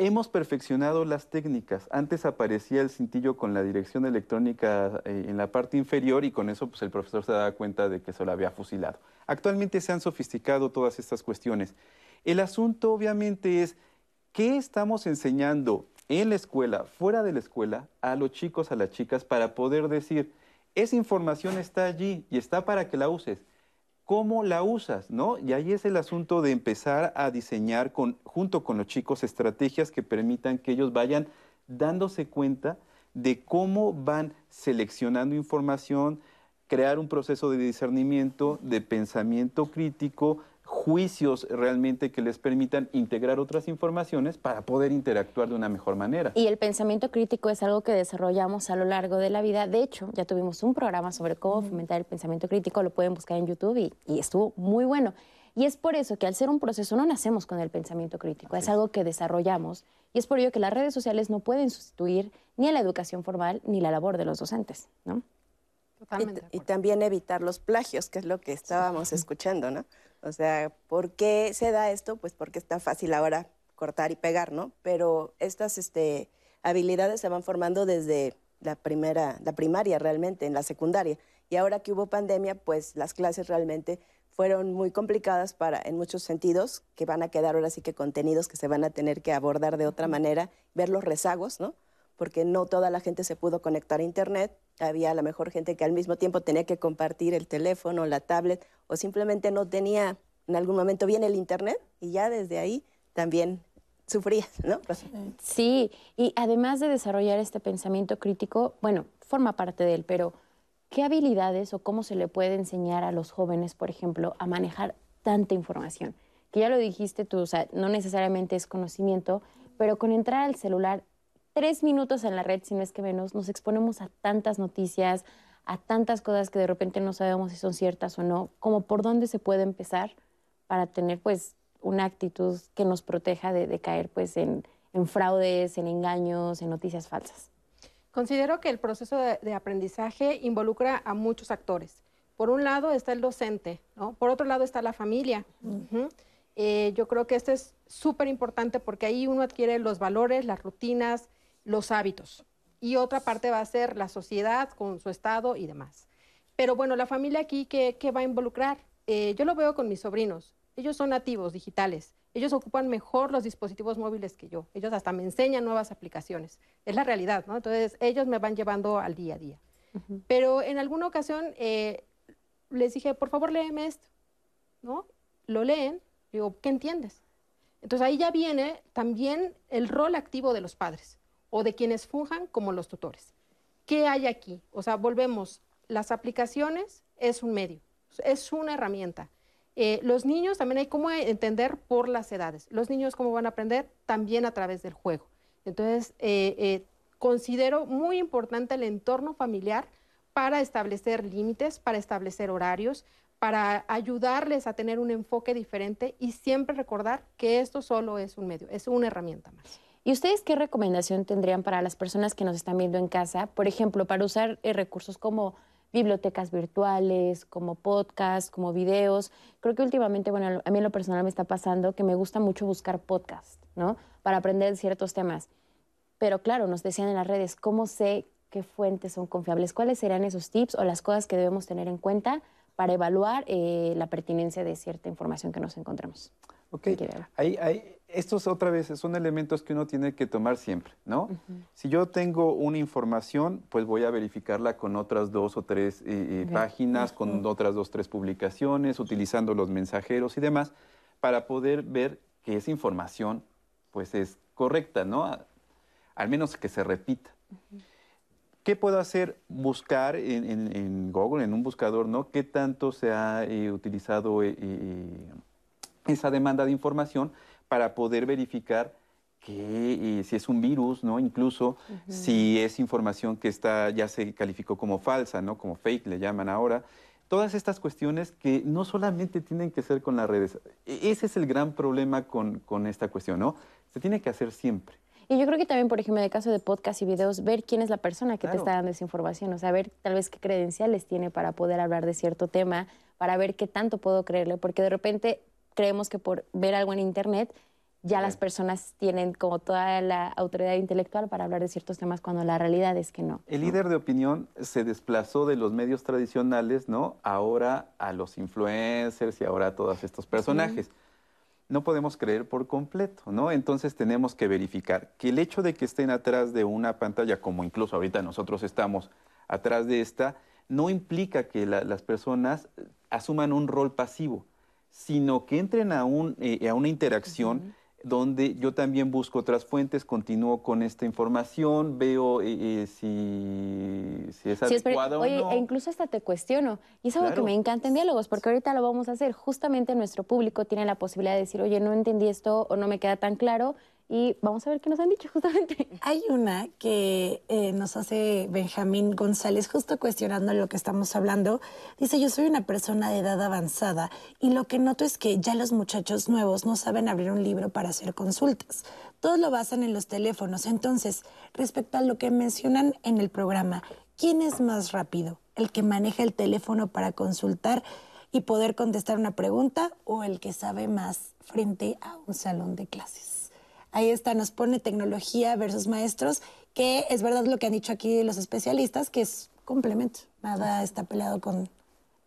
Speaker 5: Hemos perfeccionado las técnicas. Antes aparecía el cintillo con la dirección electrónica eh, en la parte inferior y con eso pues, el profesor se daba cuenta de que se lo había fusilado. Actualmente se han sofisticado todas estas cuestiones. El asunto obviamente es, ¿qué estamos enseñando en la escuela, fuera de la escuela, a los chicos, a las chicas, para poder decir, esa información está allí y está para que la uses. ¿Cómo la usas? ¿no? Y ahí es el asunto de empezar a diseñar junto con los chicos estrategias que permitan que ellos vayan dándose cuenta de cómo van seleccionando información, crear un proceso de discernimiento, de pensamiento crítico, juicios realmente que les permitan integrar otras informaciones para poder interactuar de una mejor manera.
Speaker 2: Y el pensamiento crítico es algo que desarrollamos a lo largo de la vida. De hecho, ya tuvimos un programa sobre cómo fomentar el pensamiento crítico, lo pueden buscar en YouTube y, y estuvo muy bueno. Y es por eso que al ser un proceso no nacemos con el pensamiento crítico, es algo que desarrollamos y es por ello que las redes sociales no pueden sustituir ni a la educación formal ni la labor de los docentes, ¿no?
Speaker 4: Totalmente. Y, y también evitar los plagios, que es lo que estábamos escuchando, ¿no? O sea, ¿por qué se da esto? Pues porque es tan fácil ahora cortar y pegar, ¿no? Pero estas este, habilidades se van formando desde la primera, la primaria realmente, en la secundaria. Y ahora que hubo pandemia, pues las clases realmente fueron muy complicadas para, en muchos sentidos, que van a quedar ahora sí que contenidos que se van a tener que abordar de otra manera, ver los rezagos, ¿no? Porque no toda la gente se pudo conectar a Internet, había a lo mejor gente que al mismo tiempo tenía que compartir el teléfono, la tablet, o simplemente no tenía en algún momento bien el Internet y ya desde ahí también sufrías, ¿no?
Speaker 2: Sí, y además de desarrollar este pensamiento crítico, bueno, forma parte de él, pero ¿qué habilidades o cómo se le puede enseñar a los jóvenes, por ejemplo, a manejar tanta información? Que ya lo dijiste tú, o sea, no necesariamente es conocimiento, pero con entrar al celular tres minutos en la red, si no es que menos, nos exponemos a tantas noticias, a tantas cosas que de repente no sabemos si son ciertas o no, como por dónde se puede empezar para tener pues una actitud que nos proteja de, caer pues en, fraudes, en engaños, en noticias falsas.
Speaker 6: Considero que el proceso de, aprendizaje involucra a muchos actores. Por un lado está el docente, ¿no? por otro lado está la familia. Eh, yo creo que esto es súper importante porque ahí uno adquiere los valores, las rutinas, los hábitos. Y otra parte va a ser la sociedad con su estado y demás. Pero bueno, la familia aquí, ¿qué, va a involucrar? Eh, yo lo veo con mis sobrinos. Ellos son nativos digitales. Ellos ocupan mejor los dispositivos móviles que yo. Ellos hasta me enseñan nuevas aplicaciones. Es la realidad, ¿no? Entonces, ellos me van llevando al día a día. Pero en alguna ocasión eh, les dije, por favor, léeme esto, ¿no? Lo leen, digo, ¿qué entiendes? Entonces ahí ya viene también el rol activo de los padres o de quienes funjan como los tutores. ¿Qué hay aquí? O sea, volvemos, las aplicaciones es un medio, es una herramienta. Eh, los niños también hay cómo entender por las edades. Los niños cómo van a aprender también a través del juego. Entonces, eh, eh, considero muy importante el entorno familiar para establecer límites, para establecer horarios, para ayudarles a tener un enfoque diferente y siempre recordar que esto solo es un medio, es una herramienta más.
Speaker 2: ¿Y ustedes qué recomendación tendrían para las personas que nos están viendo en casa? Por ejemplo, para usar recursos como bibliotecas virtuales, como podcasts, como videos. Creo que últimamente, bueno, a mí lo personal me está pasando que me gusta mucho buscar podcasts, ¿no? Para aprender ciertos temas. Pero claro, nos decían en las redes, ¿cómo sé qué fuentes son confiables? ¿Cuáles serían esos tips o las cosas que debemos tener en cuenta para evaluar eh, la pertinencia de cierta información que nos encontramos?
Speaker 5: Ok, hay, estos otra vez son elementos que uno tiene que tomar siempre, ¿no? Si yo tengo una información, pues voy a verificarla con otras dos o tres eh, eh, páginas, con otras dos o tres publicaciones, utilizando los mensajeros y demás, para poder ver que esa información pues es correcta, ¿no? al menos que se repita. ¿Qué puedo hacer? Buscar en, Google, en un buscador, ¿no? ¿Qué tanto se ha eh, utilizado esa demanda de información? para poder verificar que eh, si es un virus, ¿no? Incluso si es información que está, ya se calificó como falsa, ¿no? Como fake le llaman ahora. Todas estas cuestiones que no solamente tienen que ser con las redes. E, ese es el gran problema con, con esta cuestión, ¿no? Se tiene que hacer siempre.
Speaker 2: Y yo creo que también, por ejemplo, en el caso de podcast y videos, ver quién es la persona que te está dando esa información, o sea, ver tal vez qué credenciales tiene para poder hablar de cierto tema, para ver qué tanto puedo creerle, porque de repente creemos que por ver algo en Internet ya las personas tienen como toda la autoridad intelectual para hablar de ciertos temas cuando la realidad es que no.
Speaker 5: El líder de opinión se desplazó de los medios tradicionales, ¿no? Ahora a los influencers y ahora a todos estos personajes. No podemos creer por completo, ¿no? Entonces tenemos que verificar que el hecho de que estén atrás de una pantalla, como incluso ahorita nosotros estamos atrás de esta, no implica que las personas asuman un rol pasivo sino que entren a, un, eh, a una interacción donde yo también busco otras fuentes, continúo con esta información, veo eh, eh, si, si, es adecuado
Speaker 2: Oye, e incluso hasta te cuestiono. Y es algo que me encanta en diálogos, porque ahorita lo vamos a hacer. Justamente nuestro público tiene la posibilidad de decir, oye, no entendí esto o no me queda tan claro y vamos a ver qué nos han dicho justamente.
Speaker 3: Hay una que eh, nos hace Benjamín González justo cuestionando lo que estamos hablando. Dice, yo soy una persona de edad avanzada y lo que noto es que ya los muchachos nuevos no saben abrir un libro para hacer consultas. Todos lo basan en los teléfonos. Entonces, respecto a lo que mencionan en el programa, ¿quién es más rápido? ¿El que maneja el teléfono para consultar y poder contestar una pregunta o el que sabe más frente a un salón de clases? Ahí está, nos pone tecnología versus maestros, que es verdad lo que han dicho aquí los especialistas, que es complemento. Nada está peleado con...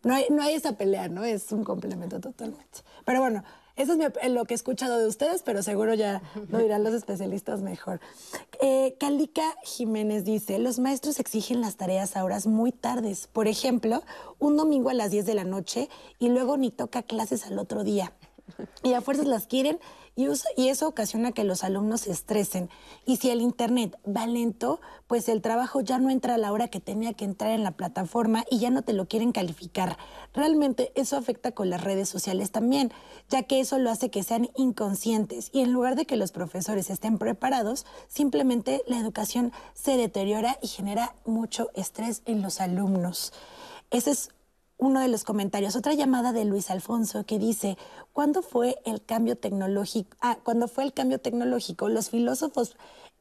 Speaker 3: No hay, no hay esa pelea, ¿no? Es un complemento totalmente. Pero bueno, eso es lo que he escuchado de ustedes, pero seguro ya lo dirán los especialistas mejor. Eh, Calica Jiménez dice, los maestros exigen las tareas a horas muy tardes. Por ejemplo, un domingo a las 10 de la noche y luego ni toca clases al otro día. y a fuerzas las quieren y, eso ocasiona que los alumnos se estresen. Y si el Internet va lento, pues el trabajo ya no entra a la hora que tenía que entrar en la plataforma y ya no te lo quieren calificar. Realmente eso afecta con las redes sociales también, ya que eso lo hace que sean inconscientes y en lugar de que los profesores estén preparados, simplemente la educación se deteriora y genera mucho estrés en los alumnos. Ese es uno de los comentarios. Otra llamada de Luis Alfonso que dice, ¿cuándo fue el cambio tecnológico? Ah, cuando fue el cambio tecnológico, los filósofos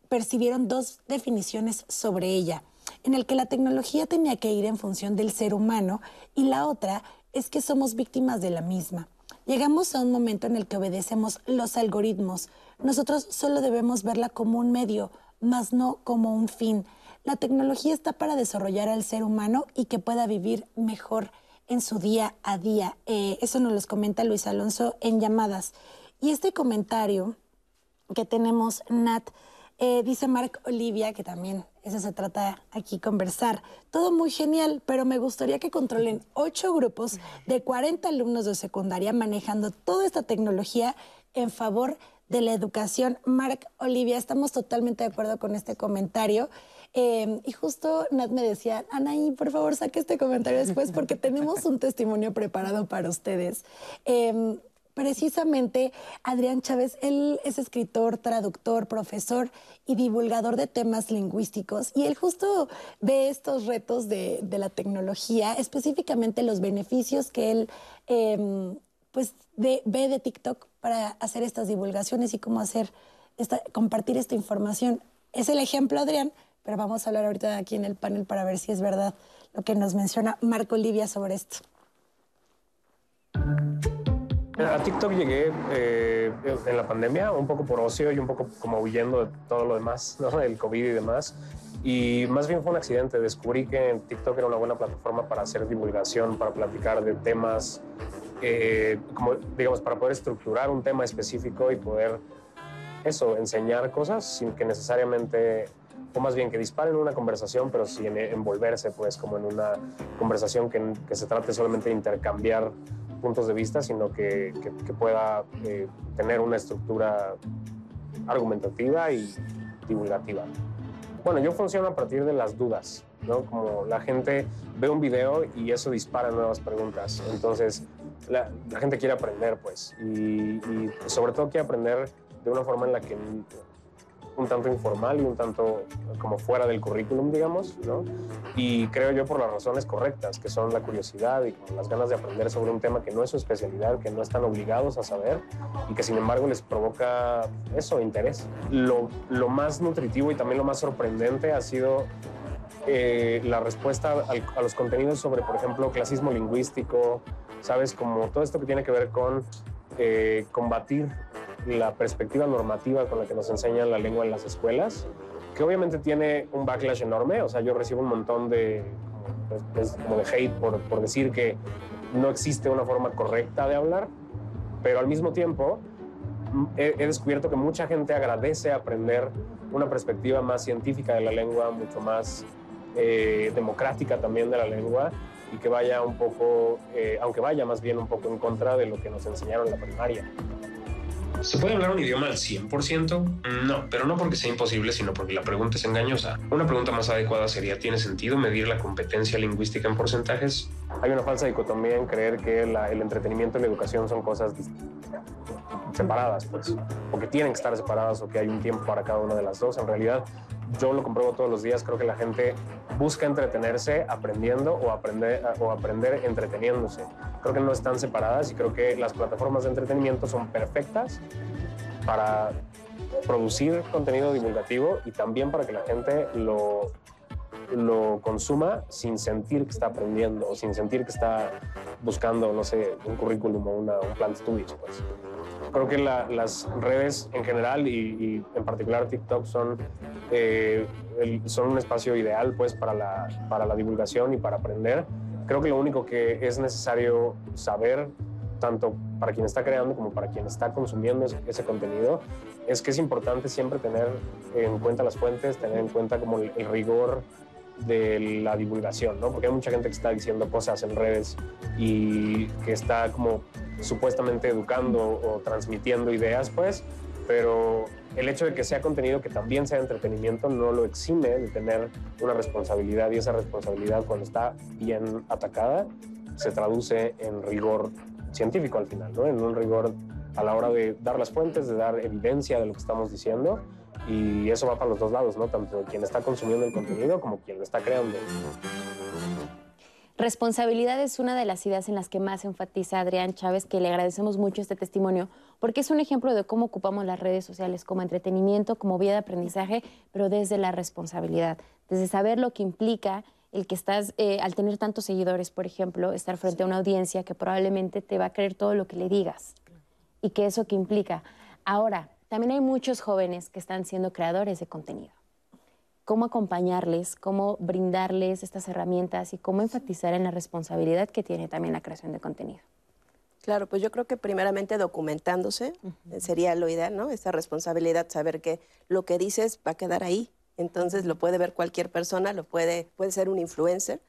Speaker 3: percibieron dos definiciones sobre ella, en el que la tecnología tenía que ir en función del ser humano y la otra es que somos víctimas de la misma. Llegamos a un momento en el que obedecemos los algoritmos. Nosotros solo debemos verla como un medio, más no como un fin. La tecnología está para desarrollar al ser humano y que pueda vivir mejor en su día a día. Eh, eso nos lo comenta Luis Alonso en llamadas. Y este comentario que tenemos, Nat, eh, dice Marc Olivia, que también eso se trata aquí conversar. Todo muy genial, pero me gustaría que controlen ocho grupos de 40 alumnos de secundaria manejando toda esta tecnología en favor de la educación. Marc Olivia, estamos totalmente de acuerdo con este comentario. Em, y justo Nat me decía, Anaí, por favor, saque este comentario después porque tenemos un testimonio preparado para ustedes. Em, precisamente Adrián Chávez, él es escritor, traductor, profesor y divulgador de temas lingüísticos y él justo ve estos retos de, la tecnología, específicamente los beneficios que él em, pues ve de TikTok para hacer estas divulgaciones y cómo hacer esta, compartir esta información. Es el ejemplo, Adrián, pero vamos a hablar ahorita aquí en el panel para ver si es verdad lo que nos menciona Marco Olivia sobre esto.
Speaker 11: A TikTok llegué eh, en la pandemia, un poco por ocio y un poco como huyendo de todo lo demás, ¿no? del COVID y demás. Y más bien fue un accidente. Descubrí que TikTok era una buena plataforma para hacer divulgación, para platicar de temas, eh, como digamos, para poder estructurar un tema específico y poder, eso, enseñar cosas sin que necesariamente o más bien que disparen una conversación, pero sin envolverse, pues, como en una conversación que, que se trate solamente de intercambiar puntos de vista, sino que, que, pueda eh, tener una estructura argumentativa y divulgativa. Bueno, yo funciono a partir de las dudas, ¿no? Como la gente ve un video y eso dispara nuevas preguntas. Entonces, la, la gente quiere aprender, pues, y, y sobre todo quiere aprender de una forma en la que un tanto informal y un tanto como fuera del currículum, digamos, ¿no? Y creo yo por las razones correctas, que son la curiosidad y las ganas de aprender sobre un tema que no es su especialidad, que no están obligados a saber y que sin embargo les provoca eso, interés. Lo, lo más nutritivo y también lo más sorprendente ha sido eh, la respuesta a los contenidos sobre, por ejemplo, clasismo lingüístico, ¿sabes? Como todo esto que tiene que ver con eh, combatir la perspectiva normativa con la que nos enseñan la lengua en las escuelas, que obviamente tiene un backlash enorme. O sea, yo recibo un montón de, pues, como de hate por, por decir que no existe una forma correcta de hablar, pero al mismo tiempo he, descubierto que mucha gente agradece aprender una perspectiva más científica de la lengua, mucho más eh, democrática también de la lengua y que vaya un poco, eh, aunque vaya más bien un poco en contra de lo que nos enseñaron en la primaria.
Speaker 12: ¿Se puede hablar un idioma al 100%? No, pero no porque sea imposible, sino porque la pregunta es engañosa. Una pregunta más adecuada sería, ¿tiene sentido medir la competencia lingüística en porcentajes?
Speaker 11: Hay una falsa dicotomía en creer que el entretenimiento y la educación son cosas separadas, pues, o que tienen que estar separadas o que hay un tiempo para cada una de las dos. En realidad, yo lo compruebo todos los días, creo que la gente busca entretenerse aprendiendo o aprender, o aprender entreteniéndose. Creo que no están separadas y creo que las plataformas de entretenimiento son perfectas para producir contenido divulgativo y también para que la gente lo, lo consuma sin sentir que está aprendiendo o sin sentir que está buscando, no sé, un currículum o una, un plan de estudios. Pues. Creo que las redes en general y, en particular TikTok son, eh, son un espacio ideal pues, para, la, para la divulgación y para aprender. Creo que lo único que es necesario saber, tanto para quien está creando como para quien está consumiendo ese, contenido, es que es importante siempre tener en cuenta las fuentes, tener en cuenta como el, rigor de la divulgación, ¿no? Porque hay mucha gente que está diciendo cosas en redes y que está como supuestamente educando o transmitiendo ideas, pues, pero el hecho de que sea contenido que también sea entretenimiento no lo exime de tener una responsabilidad y esa responsabilidad cuando está bien atacada se traduce en rigor científico al final, ¿no? En un rigor a la hora de dar las fuentes, de dar evidencia de lo que estamos diciendo y eso va para los dos lados, ¿no? Tanto quien está consumiendo el contenido como quien lo está creando.
Speaker 2: Responsabilidad es una de las ideas en las que más enfatiza Adrián Chávez, que le agradecemos mucho este testimonio, porque es un ejemplo de cómo ocupamos las redes sociales como entretenimiento, como vía de aprendizaje, pero desde la responsabilidad, desde saber lo que implica el que estás, eh, al tener tantos seguidores, por ejemplo, estar frente a una audiencia que probablemente te va a creer todo lo que le digas y que eso que implica. Ahora, también hay muchos jóvenes que están siendo creadores de contenido cómo acompañarles, cómo brindarles estas herramientas y cómo enfatizar en la responsabilidad que tiene también la creación de contenido.
Speaker 4: Claro, pues yo creo que primeramente documentándose sería lo ideal, ¿no? Esa responsabilidad, saber que lo que dices va a quedar ahí. Entonces lo puede ver cualquier persona, lo puede, puede ser un influencer.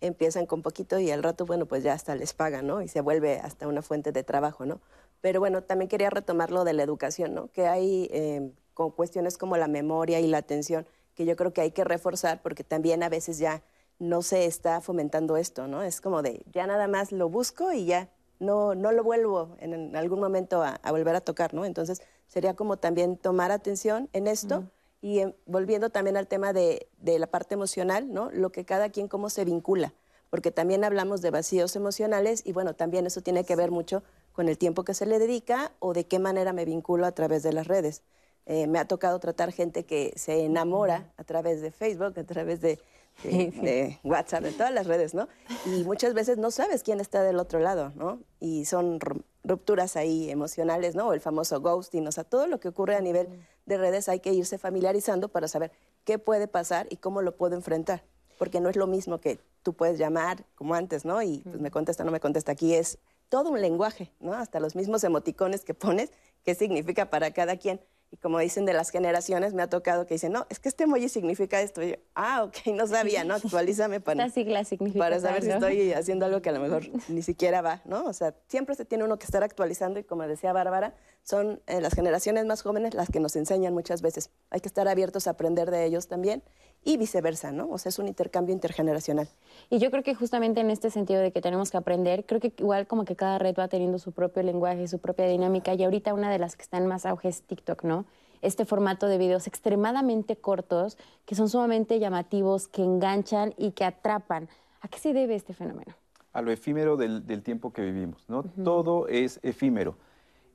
Speaker 4: Empiezan con poquito y al rato, bueno, pues ya hasta les pagan, ¿no? Y se vuelve hasta una fuente de trabajo, ¿no? Pero bueno, también quería retomar lo de la educación, ¿no? Que hay eh, con cuestiones como la memoria y la atención que yo creo que hay que reforzar porque también a veces ya no se está fomentando esto, ¿no? Es como de, ya nada más lo busco y ya no, no lo vuelvo en, algún momento a, volver a tocar, ¿no? Entonces sería como también tomar atención en esto y volviendo también al tema de, de, la parte emocional, ¿no? Lo que cada quien cómo se vincula, porque también hablamos de vacíos emocionales y bueno, también eso tiene que ver mucho con el tiempo que se le dedica o de qué manera me vinculo a través de las redes. Eh, me ha tocado tratar gente que se enamora a través de Facebook, a través de, WhatsApp, de todas las redes, ¿no? Y muchas veces no sabes quién está del otro lado, ¿no? Y son rupturas ahí emocionales, ¿no? O el famoso ghosting, o sea, todo lo que ocurre a nivel de redes hay que irse familiarizando para saber qué puede pasar y cómo lo puedo enfrentar. Porque no es lo mismo que tú puedes llamar como antes, ¿no? Y pues me contesta, no me contesta. Aquí es todo un lenguaje, ¿no? Hasta los mismos emoticones que pones, qué significa para cada quien. Y como dicen de las generaciones, me ha tocado que dicen, no, es que este emoji significa esto. Y yo, ah, ok, no sabía, ¿no? Actualízame para,
Speaker 2: sigla significa
Speaker 4: para saber si estoy haciendo algo que a lo mejor ni siquiera va, ¿no? O sea, siempre se tiene uno que estar actualizando y como decía Bárbara, son eh, las generaciones más jóvenes las que nos enseñan muchas veces. Hay que estar abiertos a aprender de ellos también y viceversa, ¿no? O sea, es un intercambio intergeneracional.
Speaker 2: Y yo creo que justamente en este sentido de que tenemos que aprender, creo que igual como que cada red va teniendo su propio lenguaje, su propia dinámica, y ahorita una de las que están más auge es TikTok, ¿no? Este formato de videos extremadamente cortos, que son sumamente llamativos, que enganchan y que atrapan. ¿A qué se debe este fenómeno?
Speaker 5: A lo efímero del, tiempo que vivimos, ¿no? Todo es efímero.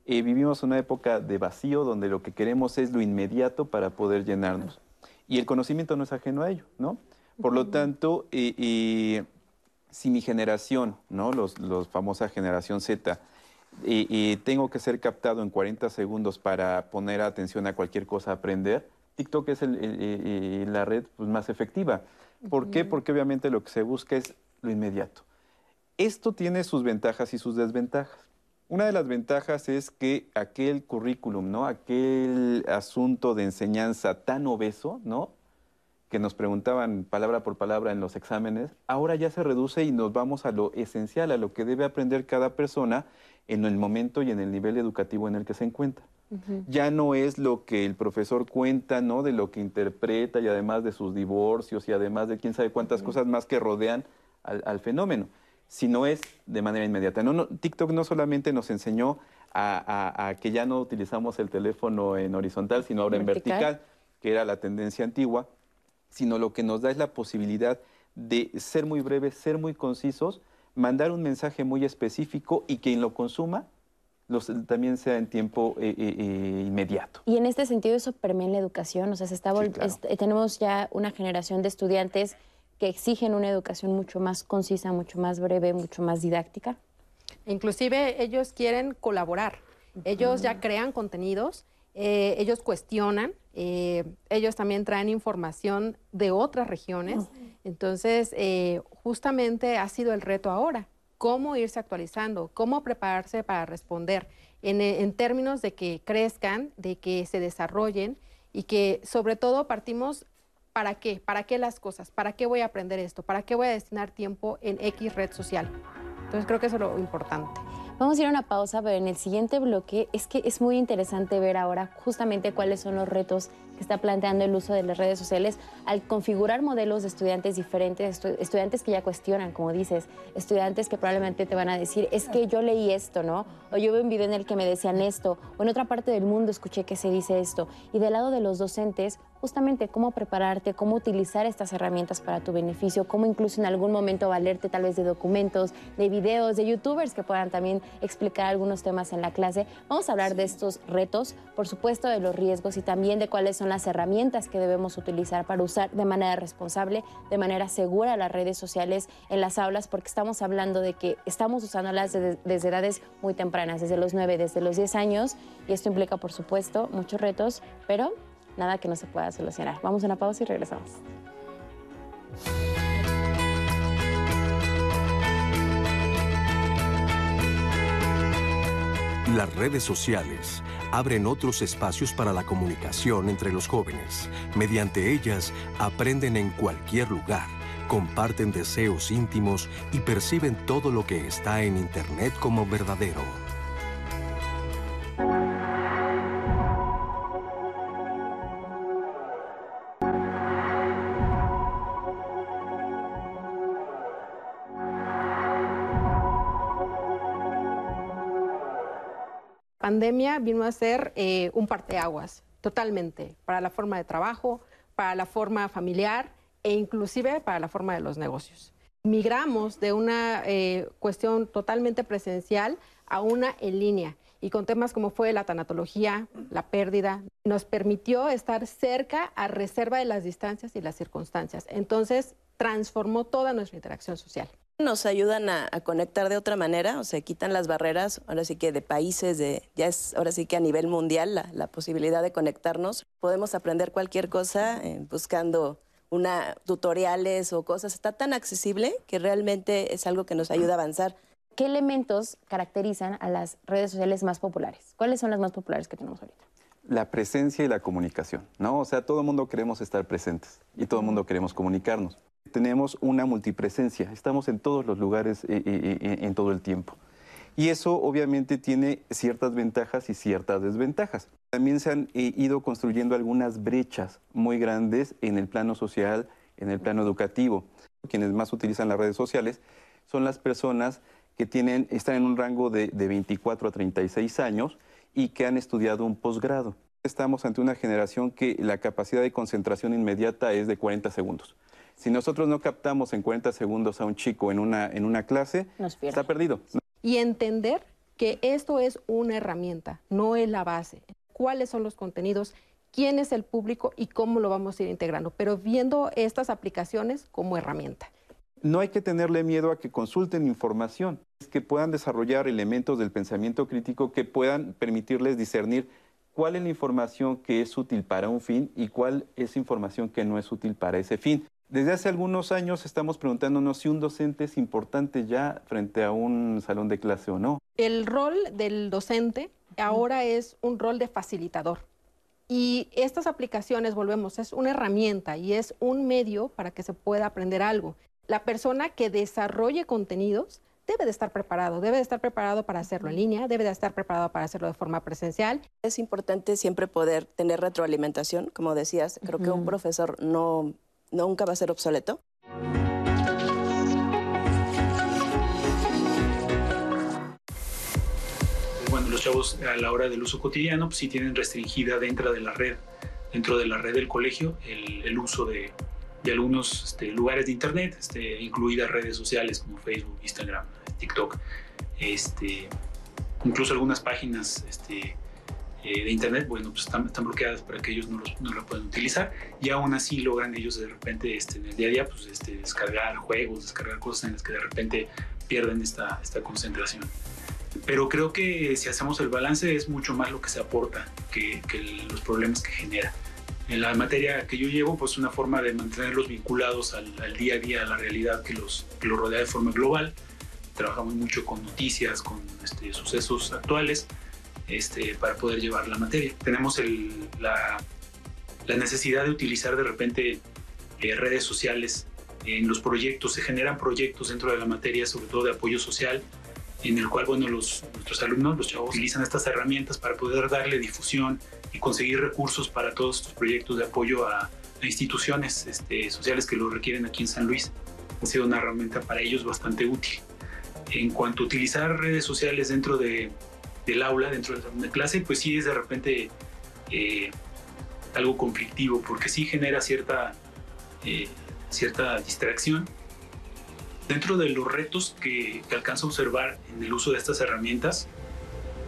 Speaker 5: Eh, vivimos una época de vacío donde lo que queremos es lo inmediato para poder llenarnos. Y el conocimiento no es ajeno a ello, ¿no? Por lo tanto, si mi generación, ¿no? Los, los famosa generación Z, y, tengo que ser captado en 40 segundos para poner atención a cualquier cosa, aprender, TikTok es la red pues, más efectiva. ¿Por qué? Porque obviamente lo que se busca es lo inmediato. Esto tiene sus ventajas y sus desventajas. Una de las ventajas es que aquel currículum, ¿no? Aquel asunto de enseñanza tan obeso, ¿no? Que nos preguntaban palabra por palabra en los exámenes, ahora ya se reduce y nos vamos a lo esencial, a lo que debe aprender cada persona en el momento y en el nivel educativo en el que se encuentra. Ya no es lo que el profesor cuenta, ¿no? De lo que interpreta y además de sus divorcios y además de quién sabe cuántas cosas más que rodean al fenómeno sino es de manera inmediata. No, TikTok no solamente nos enseñó a, que ya no utilizamos el teléfono en horizontal, sino ahora en vertical, que era la tendencia antigua, sino lo que nos da es la posibilidad de ser muy breves, ser muy concisos, mandar un mensaje muy específico y quien lo consuma también sea en tiempo eh, eh, eh, inmediato.
Speaker 2: Y en este sentido eso permea en la educación, o sea, se está tenemos ya una generación de estudiantes que exigen una educación mucho más concisa, mucho más breve, mucho más didáctica?
Speaker 6: Inclusive ellos quieren colaborar, ellos ya crean contenidos, eh, ellos cuestionan, eh, ellos también traen información de otras regiones, entonces eh, justamente ha sido el reto ahora, cómo irse actualizando, cómo prepararse para responder en, en términos de que crezcan, de que se desarrollen y que sobre todo partimos ¿para qué? ¿Para qué las cosas? ¿Para qué voy a aprender esto? ¿Para qué voy a destinar tiempo en X red social? Entonces creo que eso es lo importante.
Speaker 2: Vamos a ir a una pausa, pero en el siguiente bloque es que es muy interesante ver ahora justamente cuáles son los retos que está planteando el uso de las redes sociales al configurar modelos de estudiantes diferentes, estudiantes que ya cuestionan, como dices, estudiantes que probablemente te van a decir, es que yo leí esto, ¿no? O yo vi un video en el que me decían esto, o en otra parte del mundo escuché que se dice esto. Y del lado de los docentes, justamente cómo prepararte, cómo utilizar estas herramientas para tu beneficio, cómo incluso en algún momento valerte tal vez de documentos, de videos, de youtubers que puedan también explicar algunos temas en la clase. Vamos a hablar de estos retos, por supuesto de los riesgos y también de cuáles son son las herramientas que debemos utilizar para usar de manera responsable, de manera segura las redes sociales en las aulas, porque estamos hablando de que estamos usándolas desde, desde edades muy tempranas, desde los 9, desde los 10 años, y esto implica, por supuesto, muchos retos, pero nada que no se pueda solucionar. Vamos a una pausa y regresamos.
Speaker 1: Las redes sociales abren otros espacios para la comunicación entre los jóvenes. Mediante ellas aprenden en cualquier lugar, comparten deseos íntimos y perciben todo lo que está en Internet como verdadero.
Speaker 6: Pandemia vino a ser eh, un parteaguas, totalmente, para la forma de trabajo, para la forma familiar e inclusive para la forma de los negocios. Migramos de una eh, cuestión totalmente presencial a una en línea y con temas como fue la tanatología, la pérdida, nos permitió estar cerca a reserva de las distancias y las circunstancias. Entonces, transformó toda nuestra interacción social.
Speaker 4: Nos ayudan a, conectar de otra manera, o sea, quitan las barreras, ahora sí que de países, de, ya es ahora sí que a nivel mundial la, posibilidad de conectarnos. Podemos aprender cualquier cosa eh, buscando una, tutoriales o cosas. Está tan accesible que realmente es algo que nos ayuda a avanzar.
Speaker 2: ¿Qué elementos caracterizan a las redes sociales más populares? ¿Cuáles son las más populares que tenemos ahorita?
Speaker 5: La presencia y la comunicación, ¿no? O sea, todo el mundo queremos estar presentes y todo el mundo queremos comunicarnos tenemos una multipresencia, estamos en todos los lugares eh, eh, eh, en todo el tiempo. Y eso obviamente tiene ciertas ventajas y ciertas desventajas. También se han ido construyendo algunas brechas muy grandes en el plano social, en el plano educativo. Quienes más utilizan las redes sociales son las personas que tienen, están en un rango de, de 24 a 36 años y que han estudiado un posgrado. Estamos ante una generación que la capacidad de concentración inmediata es de 40 segundos. Si nosotros no captamos en 40 segundos a un chico en una, en una clase, está perdido.
Speaker 6: Y entender que esto es una herramienta, no es la base. ¿Cuáles son los contenidos? ¿Quién es el público y cómo lo vamos a ir integrando? Pero viendo estas aplicaciones como herramienta.
Speaker 5: No hay que tenerle miedo a que consulten información, que puedan desarrollar elementos del pensamiento crítico que puedan permitirles discernir cuál es la información que es útil para un fin y cuál es información que no es útil para ese fin. Desde hace algunos años estamos preguntándonos si un docente es importante ya frente a un salón de clase o no.
Speaker 6: El rol del docente ahora es un rol de facilitador. Y estas aplicaciones, volvemos, es una herramienta y es un medio para que se pueda aprender algo. La persona que desarrolle contenidos debe de estar preparado, debe de estar preparado para hacerlo en línea, debe de estar preparado para hacerlo de forma presencial.
Speaker 4: Es importante siempre poder tener retroalimentación, como decías, creo que un profesor no nunca va a ser obsoleto.
Speaker 13: Bueno, los chavos a la hora del uso cotidiano, pues sí tienen restringida dentro de la red, dentro de la red del colegio, el, uso de, algunos este, lugares de internet, este, incluidas redes sociales como Facebook, Instagram, TikTok, este, incluso algunas páginas este, eh, de Internet, bueno, pues están, bloqueadas para que ellos no, los, no la puedan utilizar y aún así logran ellos de repente este, en el día a día pues, este, descargar juegos, descargar cosas en las que de repente pierden esta, esta concentración. Pero creo que si hacemos el balance es mucho más lo que se aporta que, los problemas que genera. En la materia que yo llevo, pues una forma de mantenerlos vinculados al, día a día, a la realidad que los, rodea de forma global. Trabajamos mucho con noticias, con este, sucesos actuales este, para poder llevar la materia. Tenemos la, necesidad de utilizar de repente eh, redes sociales en los proyectos, se generan proyectos dentro de la materia, sobre todo de apoyo social, en el cual, bueno, los, nuestros alumnos, los chavos, utilizan estas herramientas para poder darle difusión y conseguir recursos para todos estos proyectos de apoyo a, a instituciones este, sociales que lo requieren aquí en San Luis. Ha sido una herramienta para ellos bastante útil. En cuanto a utilizar redes sociales dentro de, del aula, dentro de la clase, pues sí es de repente eh, algo conflictivo, porque sí genera cierta, eh, cierta distracción. Dentro de los retos que, que alcanza a observar en el uso de estas herramientas,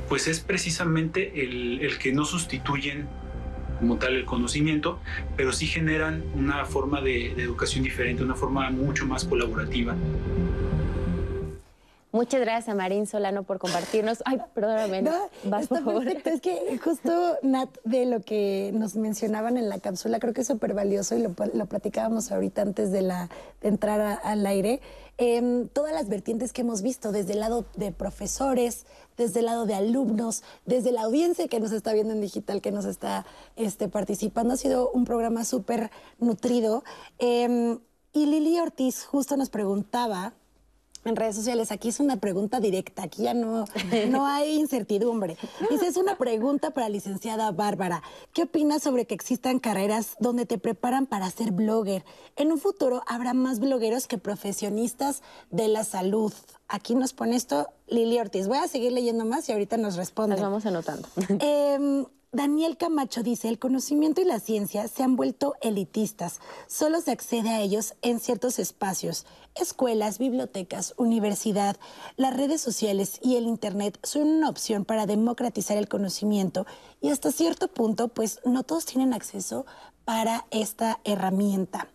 Speaker 13: pues es precisamente el, el que no sustituyen como tal el conocimiento, pero sí generan una forma de, de educación diferente, una forma mucho más colaborativa.
Speaker 2: Muchas gracias a Marín Solano por compartirnos. Ay, perdóname.
Speaker 3: No,
Speaker 2: vas,
Speaker 3: está
Speaker 2: por favor.
Speaker 3: perfecto. Es que justo, Nat, de lo que nos mencionaban en la cápsula, creo que es súper valioso y lo, lo, platicábamos ahorita antes de, la, de entrar a, al aire. Eh, todas las vertientes que hemos visto, desde el lado de profesores, desde el lado de alumnos, desde la audiencia que nos está viendo en digital, que nos está este, participando, ha sido un programa súper nutrido. Eh, y Lili Ortiz justo nos preguntaba en redes sociales. Aquí es una pregunta directa, aquí ya no, no hay incertidumbre. Dice, es una pregunta para la licenciada Bárbara. ¿Qué opinas sobre que existan carreras donde te preparan para ser blogger? En un futuro habrá más blogueros que profesionistas de la salud. Aquí nos pone esto Lili Ortiz. Voy a seguir leyendo más y ahorita nos responde.
Speaker 2: Las vamos anotando.
Speaker 3: Eh, Daniel Camacho dice, el conocimiento y la ciencia se han vuelto elitistas. Solo se accede a ellos en ciertos espacios. Escuelas, bibliotecas, universidad, las redes sociales y el Internet son una opción para democratizar el conocimiento y hasta cierto punto, pues no todos tienen acceso para esta herramienta.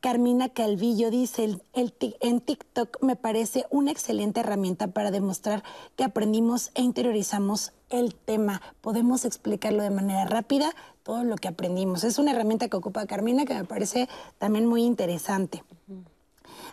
Speaker 3: Carmina Calvillo dice, el, el, en TikTok me parece una excelente herramienta para demostrar que aprendimos e interiorizamos el tema. Podemos explicarlo de manera rápida, todo lo que aprendimos. Es una herramienta que ocupa Carmina que me parece también muy interesante.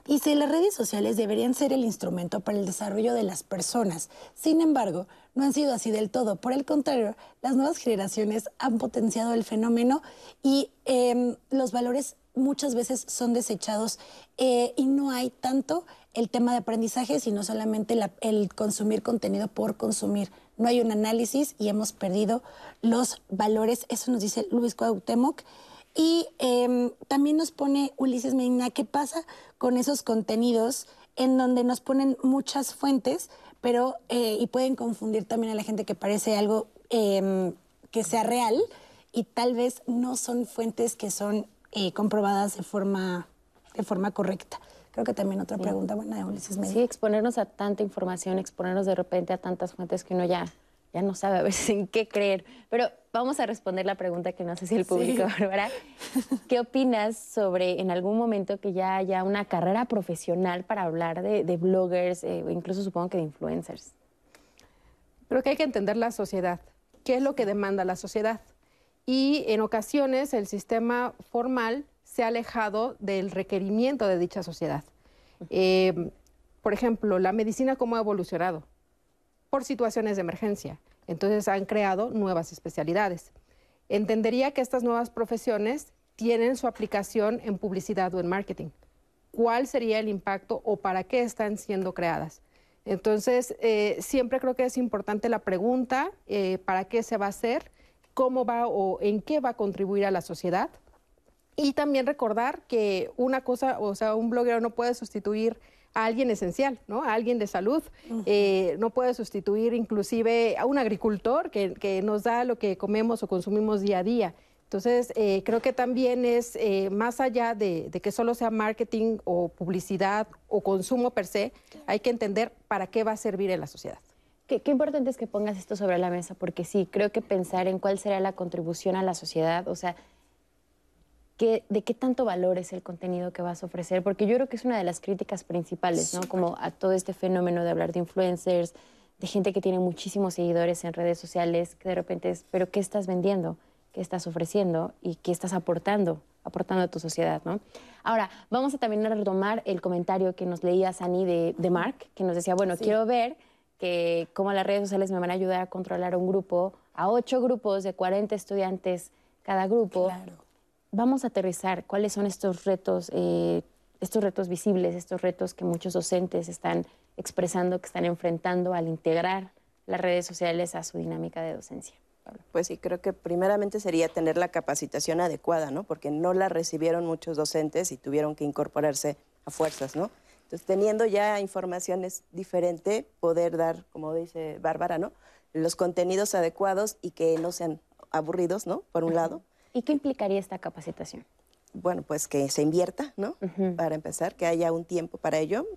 Speaker 3: Dice, las redes sociales deberían ser el instrumento para el desarrollo de las personas. Sin embargo, no han sido así del todo. Por el contrario, las nuevas generaciones han potenciado el fenómeno y eh, los valores muchas veces son desechados eh, y no hay tanto el tema de aprendizaje, sino solamente la, el consumir contenido por consumir. No hay un análisis y hemos perdido los valores. Eso nos dice Luis Cuauhtémoc. Y eh, también nos pone Ulises Medina, ¿qué pasa con esos contenidos en donde nos ponen muchas fuentes, pero eh, y pueden confundir también a la gente que parece algo eh, que sea real y tal vez no son fuentes que son eh, comprobadas de forma, de forma correcta. Creo que también otra pregunta buena de Ulises Medina.
Speaker 2: Sí, exponernos a tanta información, exponernos de repente a tantas fuentes que uno ya ya no sabe a veces en qué creer. Pero vamos a responder la pregunta que no sé si el público, sí. Bárbara. ¿Qué opinas sobre en algún momento que ya haya una carrera profesional para hablar de, de bloggers, eh, incluso supongo que de influencers?
Speaker 6: Creo que hay que entender la sociedad. ¿Qué es lo que demanda la sociedad? Y en ocasiones el sistema formal se ha alejado del requerimiento de dicha sociedad. Eh, por ejemplo, la medicina cómo ha evolucionado por situaciones de emergencia. Entonces han creado nuevas especialidades. Entendería que estas nuevas profesiones tienen su aplicación en publicidad o en marketing. ¿Cuál sería el impacto o para qué están siendo creadas? Entonces, eh, siempre creo que es importante la pregunta, eh, ¿para qué se va a hacer? ¿Cómo va o en qué va a contribuir a la sociedad? Y también recordar que una cosa, o sea, un bloguero no puede sustituir a alguien esencial, ¿no? A alguien de salud. Uh -huh. eh, no puede sustituir inclusive a un agricultor que, que, nos da lo que comemos o consumimos día a día. Entonces, eh, creo que también es eh, más allá de, de, que solo sea marketing o publicidad o consumo per se, hay que entender para qué va a servir en la sociedad.
Speaker 2: Qué, qué, importante es que pongas esto sobre la mesa, porque sí, creo que pensar en cuál será la contribución a la sociedad, o sea, ¿Qué, de qué tanto valor es el contenido que vas a ofrecer, porque yo creo que es una de las críticas principales, ¿no? Como a todo este fenómeno de hablar de influencers, de gente que tiene muchísimos seguidores en redes sociales, que de repente es, pero ¿qué estás vendiendo? ¿Qué estás ofreciendo? ¿Y qué estás aportando? Aportando a tu sociedad, ¿no? Ahora, vamos a también a retomar el comentario que nos leía Sani de, de Mark, que nos decía, bueno, sí. quiero ver que cómo las redes sociales me van a ayudar a controlar un grupo, a ocho grupos de 40 estudiantes cada grupo.
Speaker 3: Claro
Speaker 2: vamos a aterrizar cuáles son estos retos, eh, estos retos visibles, estos retos que muchos docentes están expresando, que están enfrentando al integrar las redes sociales a su dinámica de docencia.
Speaker 4: Pues sí, creo que primeramente sería tener la capacitación adecuada, ¿no? Porque no la recibieron muchos docentes y tuvieron que incorporarse a fuerzas, ¿no? Entonces, teniendo ya información es diferente poder dar, como dice Bárbara, ¿no? Los contenidos adecuados y que no sean aburridos, ¿no? Por un lado.
Speaker 2: ¿Y qué implicaría esta capacitación?
Speaker 4: bueno, pues que se invierta, ¿no? Para empezar, que haya un tiempo para ello.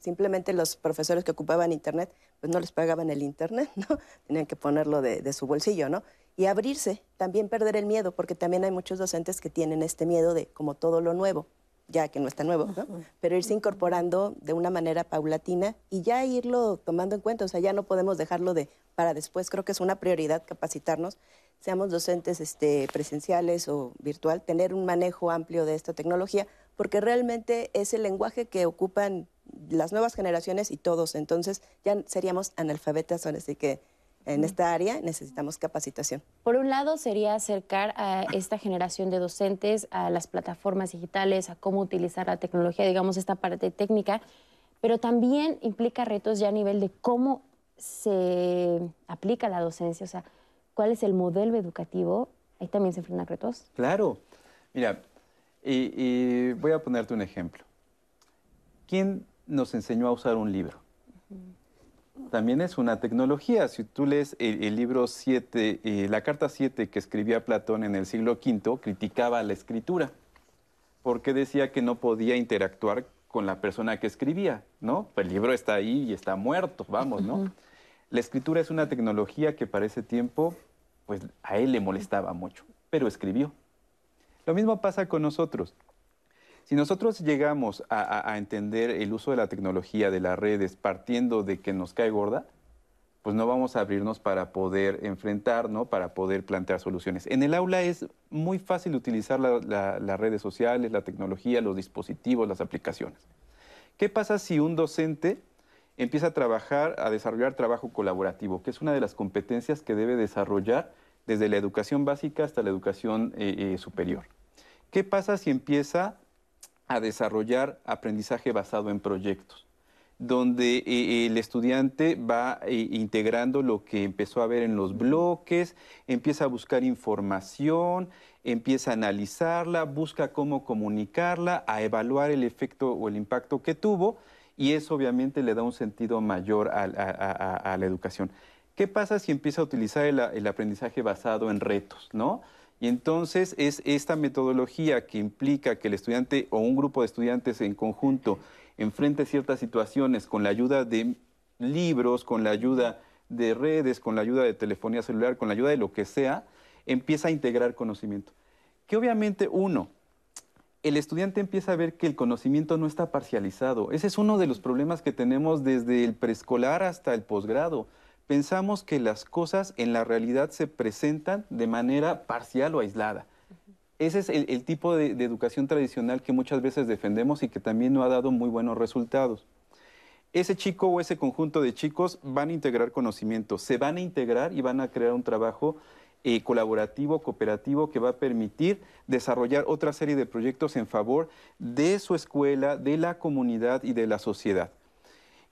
Speaker 4: Simplemente los profesores que ocupaban Internet, pues no les pagaban el Internet, ¿no? Tenían que ponerlo de, su bolsillo, ¿no? Y abrirse, también perder el miedo, porque también hay muchos docentes que tienen este miedo de como todo lo nuevo, ya que no está nuevo, ¿no? Pero irse incorporando de una manera paulatina y ya irlo tomando en cuenta, o sea, ya no podemos dejarlo de para después, creo que es una prioridad capacitarnos seamos docentes este, presenciales o virtual, tener un manejo amplio de esta tecnología, porque realmente es el lenguaje que ocupan las nuevas generaciones y todos. Entonces ya seríamos analfabetas, así que en esta área necesitamos capacitación.
Speaker 2: Por un lado sería acercar a esta generación de docentes a las plataformas digitales, a cómo utilizar la tecnología, digamos esta parte técnica, pero también implica retos ya a nivel de cómo se aplica la docencia, o sea, cuál es el modelo educativo, ahí también se enfrentan retos.
Speaker 5: Claro. Mira, y, voy a ponerte un ejemplo. ¿Quién nos enseñó a usar un libro? También es una tecnología. Si tú lees el, libro 7, eh, la carta 7 que escribía Platón en el siglo V, criticaba la escritura, porque decía que no podía interactuar con la persona que escribía, ¿no? El libro está ahí y está muerto, vamos, ¿no? La escritura es una tecnología que para ese tiempo, pues a él le molestaba mucho, pero escribió. Lo mismo pasa con nosotros. Si nosotros llegamos a, entender el uso de la tecnología, de las redes, partiendo de que nos cae gorda, pues no vamos a abrirnos para poder enfrentar, ¿no? para poder plantear soluciones. En el aula es muy fácil utilizar las redes sociales, la tecnología, los dispositivos, las aplicaciones. ¿Qué pasa si un docente empieza a trabajar, a desarrollar trabajo colaborativo, que es una de las competencias que debe desarrollar desde la educación básica hasta la educación eh, eh, superior. ¿Qué pasa si empieza a desarrollar aprendizaje basado en proyectos? donde eh, el estudiante va integrando lo que empezó a ver en los bloques, empieza a buscar información, empieza a analizarla, busca cómo comunicarla, a evaluar el efecto o el impacto que tuvo y eso obviamente le da un sentido mayor a, la educación. ¿Qué pasa si empieza a utilizar el, aprendizaje basado en retos, no? Y entonces es esta metodología que implica que el estudiante o un grupo de estudiantes en conjunto enfrente ciertas situaciones con la ayuda de libros, con la ayuda de redes, con la ayuda de telefonía celular, con la ayuda de lo que sea, empieza a integrar conocimiento. Que obviamente uno, el estudiante empieza a ver que el conocimiento no está parcializado. Ese es uno de los problemas que tenemos desde el preescolar hasta el posgrado. Pensamos que las cosas en la realidad se presentan de manera parcial o aislada. Ese es el, tipo de, educación tradicional que muchas veces defendemos y que también no ha dado muy buenos resultados. Ese chico o ese conjunto de chicos van a integrar conocimiento, se van a integrar y van a crear un trabajo eh, colaborativo, cooperativo, que va a permitir desarrollar otra serie de proyectos en favor de su escuela, de la comunidad y de la sociedad.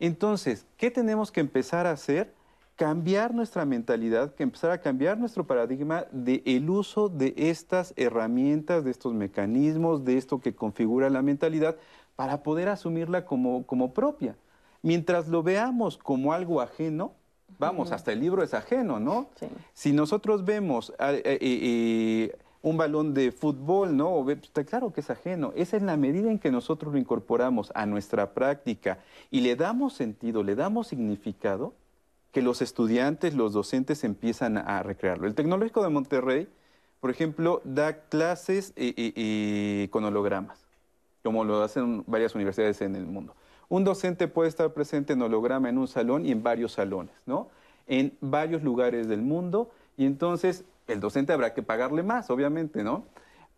Speaker 5: Entonces, ¿qué tenemos que empezar a hacer? Cambiar nuestra mentalidad, que empezar a cambiar nuestro paradigma del el uso de estas herramientas, de estos mecanismos, de esto que configura la mentalidad, para poder asumirla como, como propia. Mientras lo veamos como algo ajeno, Vamos, hasta el libro es ajeno, ¿no? Si nosotros vemos eh, eh, eh, un balón de fútbol, ¿no? Está claro que es ajeno. Esa es la medida en que nosotros lo incorporamos a nuestra práctica y le damos sentido, le damos significado, que los estudiantes, los docentes empiezan a recrearlo. El Tecnológico de Monterrey, por ejemplo, da clases con hologramas, como lo hacen varias universidades en el mundo. Un docente puede estar presente en holograma en un salón y en varios salones, ¿no? En varios lugares del mundo y entonces el docente habrá que pagarle más, obviamente, ¿no?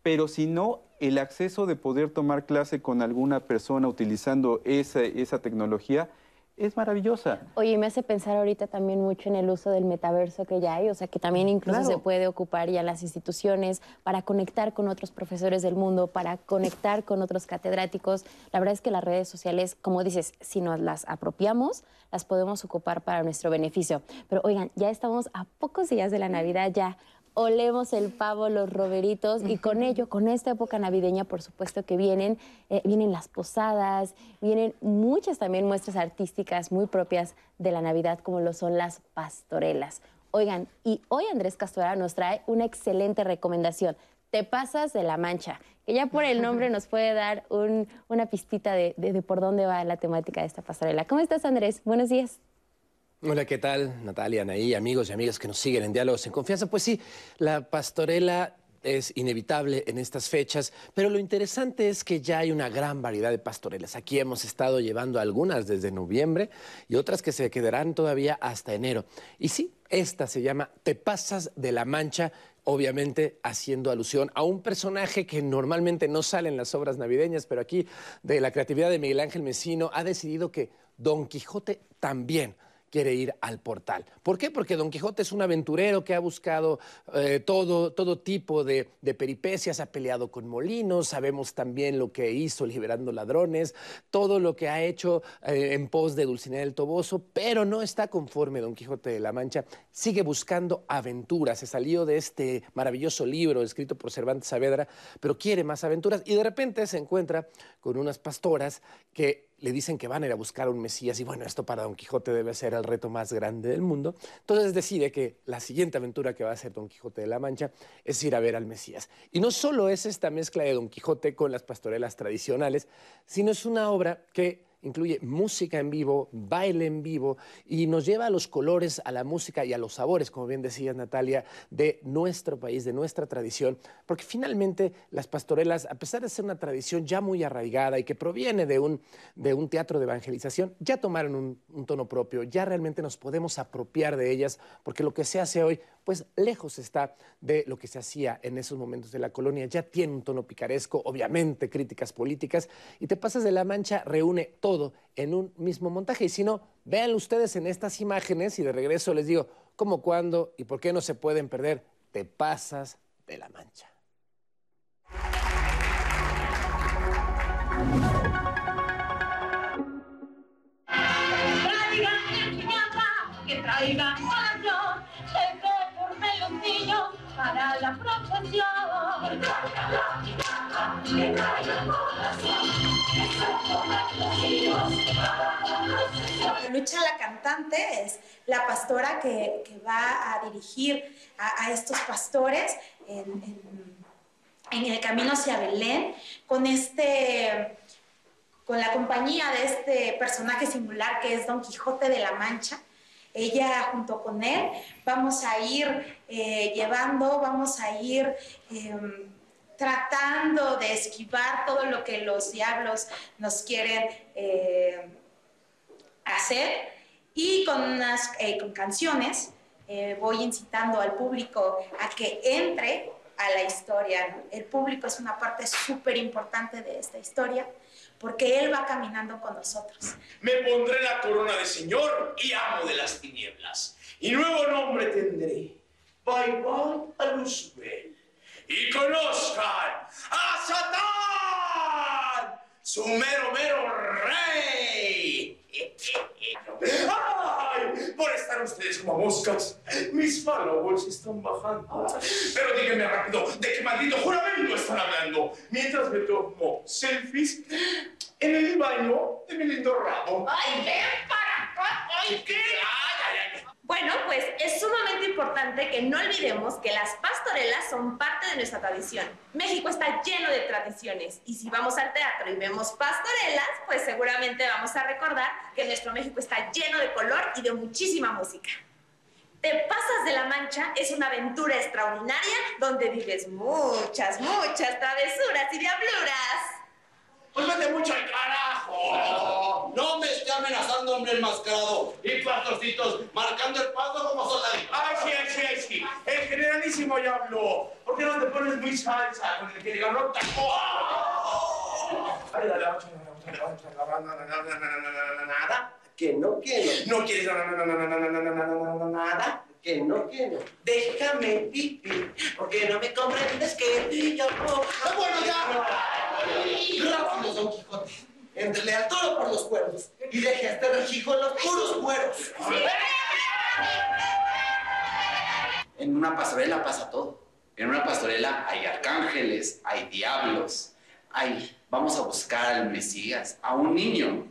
Speaker 5: Pero si no, el acceso de poder tomar clase con alguna persona utilizando esa, esa tecnología es maravillosa.
Speaker 2: Oye, me hace pensar ahorita también mucho en el uso del metaverso que ya hay, o sea, que también incluso
Speaker 5: Claro.
Speaker 2: se puede ocupar ya en las instituciones para conectar con otros profesores del mundo, para conectar con otros catedráticos. La verdad es que las redes sociales, como dices, si nos las apropiamos, las podemos ocupar para nuestro beneficio. Pero oigan, ya estamos a pocos días de la Navidad, ya olemos el pavo, los roberitos y con ello, con esta época navideña, por supuesto que vienen, eh, vienen las posadas, vienen muchas también muestras artísticas muy propias de la Navidad, como lo son las pastorelas. Oigan, y hoy Andrés Castora nos trae una excelente recomendación. Te pasas de la mancha, que ya por el nombre nos puede dar un- una pistita de, de- de por dónde va la temática de esta pastorela. ¿Cómo estás, Andrés? Buenos días.
Speaker 14: Hola, ¿qué tal? Natalia, Anaí, amigos y amigas que nos siguen en Diálogos en Confianza. Pues sí, la pastorela es inevitable en estas fechas, pero lo interesante es que ya hay una gran variedad de pastorelas. Aquí hemos estado llevando algunas desde noviembre y otras que se quedarán todavía hasta enero. Y sí, esta se llama Te pasas de la mancha, obviamente haciendo alusión a un personaje que normalmente no sale en las obras navideñas, pero aquí de la creatividad de Miguel Ángel Mesino ha decidido que Don Quijote también quiere ir al portal. ¿Por qué? Porque Don Quijote es un aventurero que ha buscado eh, todo, todo tipo de, de peripecias, ha peleado con molinos, sabemos también lo que hizo liberando ladrones, todo lo que ha hecho eh, en pos de Dulcinea del Toboso, pero no está conforme Don Quijote de la Mancha, sigue buscando aventuras, se salió de este maravilloso libro escrito por Cervantes Saavedra, pero quiere más aventuras y de repente se encuentra con unas pastoras que le dicen que van a ir a buscar a un Mesías y bueno, esto para Don Quijote debe ser el reto más grande del mundo. Entonces decide que la siguiente aventura que va a hacer Don Quijote de la Mancha es ir a ver al Mesías. Y no solo es esta mezcla de Don Quijote con las pastorelas tradicionales, sino es una obra que incluye música en vivo, baile en vivo y nos lleva a los colores, a la música y a los sabores, como bien decías Natalia, de nuestro país, de nuestra tradición, porque finalmente las pastorelas, a pesar de ser una tradición ya muy arraigada y que proviene de un, de un teatro de evangelización, ya tomaron un, un tono propio, ya realmente nos podemos apropiar de ellas, porque lo que se hace hoy, pues lejos está de lo que se hacía en esos momentos de la colonia, ya tiene un tono picaresco, obviamente críticas políticas, y Te Pasas de la Mancha reúne todo en un mismo montaje. Y si no, véanlo ustedes en estas imágenes y de regreso les digo cómo, cuándo y por qué no se pueden perder Te Pasas de la Mancha.
Speaker 15: Lucha la cantante es la pastora que, que va a dirigir a, estos pastores en, en- en el camino hacia Belén con este con la compañía de este personaje singular que es Don Quijote de la Mancha. Ella junto con él vamos a ir eh, llevando, vamos a ir em, tratando de esquivar todo lo que los diablos nos quieren eh, hacer y con unas eh, con canciones eh, voy incitando al público a que entre a la historia. El público es una parte súper importante de esta historia porque él va caminando con nosotros.
Speaker 16: Me pondré la corona de señor y amo de las tinieblas. Y nuevo nombre tendré. Bye bye a Luzbel. Y conozcan a Satán, su mero mero rey. ¡Ay! Por estar ustedes como moscas, mis followers están bajando. Pero díganme rápido, ¿de qué maldito juramento están hablando? Mientras me tomo selfies en el baño de mi lindo rabo.
Speaker 17: ¡Ay, ven para! ¡Ay, qué!
Speaker 15: Bueno, pues es sumamente importante que no olvidemos que las pastorelas son parte de nuestra tradición. México está lleno de tradiciones y si vamos al teatro y vemos pastorelas, pues seguramente vamos a recordar que nuestro México está lleno de color y de muchísima música. Te pasas de la mancha es una aventura extraordinaria donde vives muchas, muchas travesuras y diabluras.
Speaker 16: Pues vete mucho al carajo.
Speaker 18: No me esté amenazando, hombre enmascarado. Y pastorcitos, marcando el paso como soldadito.
Speaker 16: Ay, sí, ay, sí, ay, sí. El generalísimo ya habló. ¿Por qué no te pones muy salsa con el que diga no taco? Ay, dale, nada.
Speaker 18: Que no, que no.
Speaker 16: No quieres nada,
Speaker 18: Que no, que no. Déjame vivir, porque no me comprendes que yo no. ¡Ah, bueno, ya! Rápido, Don Quijote. Entrele al toro por los cuernos y deje a este rejijo en los puros cueros.
Speaker 19: En una pastorela pasa todo. En una pastorela hay arcángeles, hay diablos, hay, vamos a buscar al Mesías, a un niño.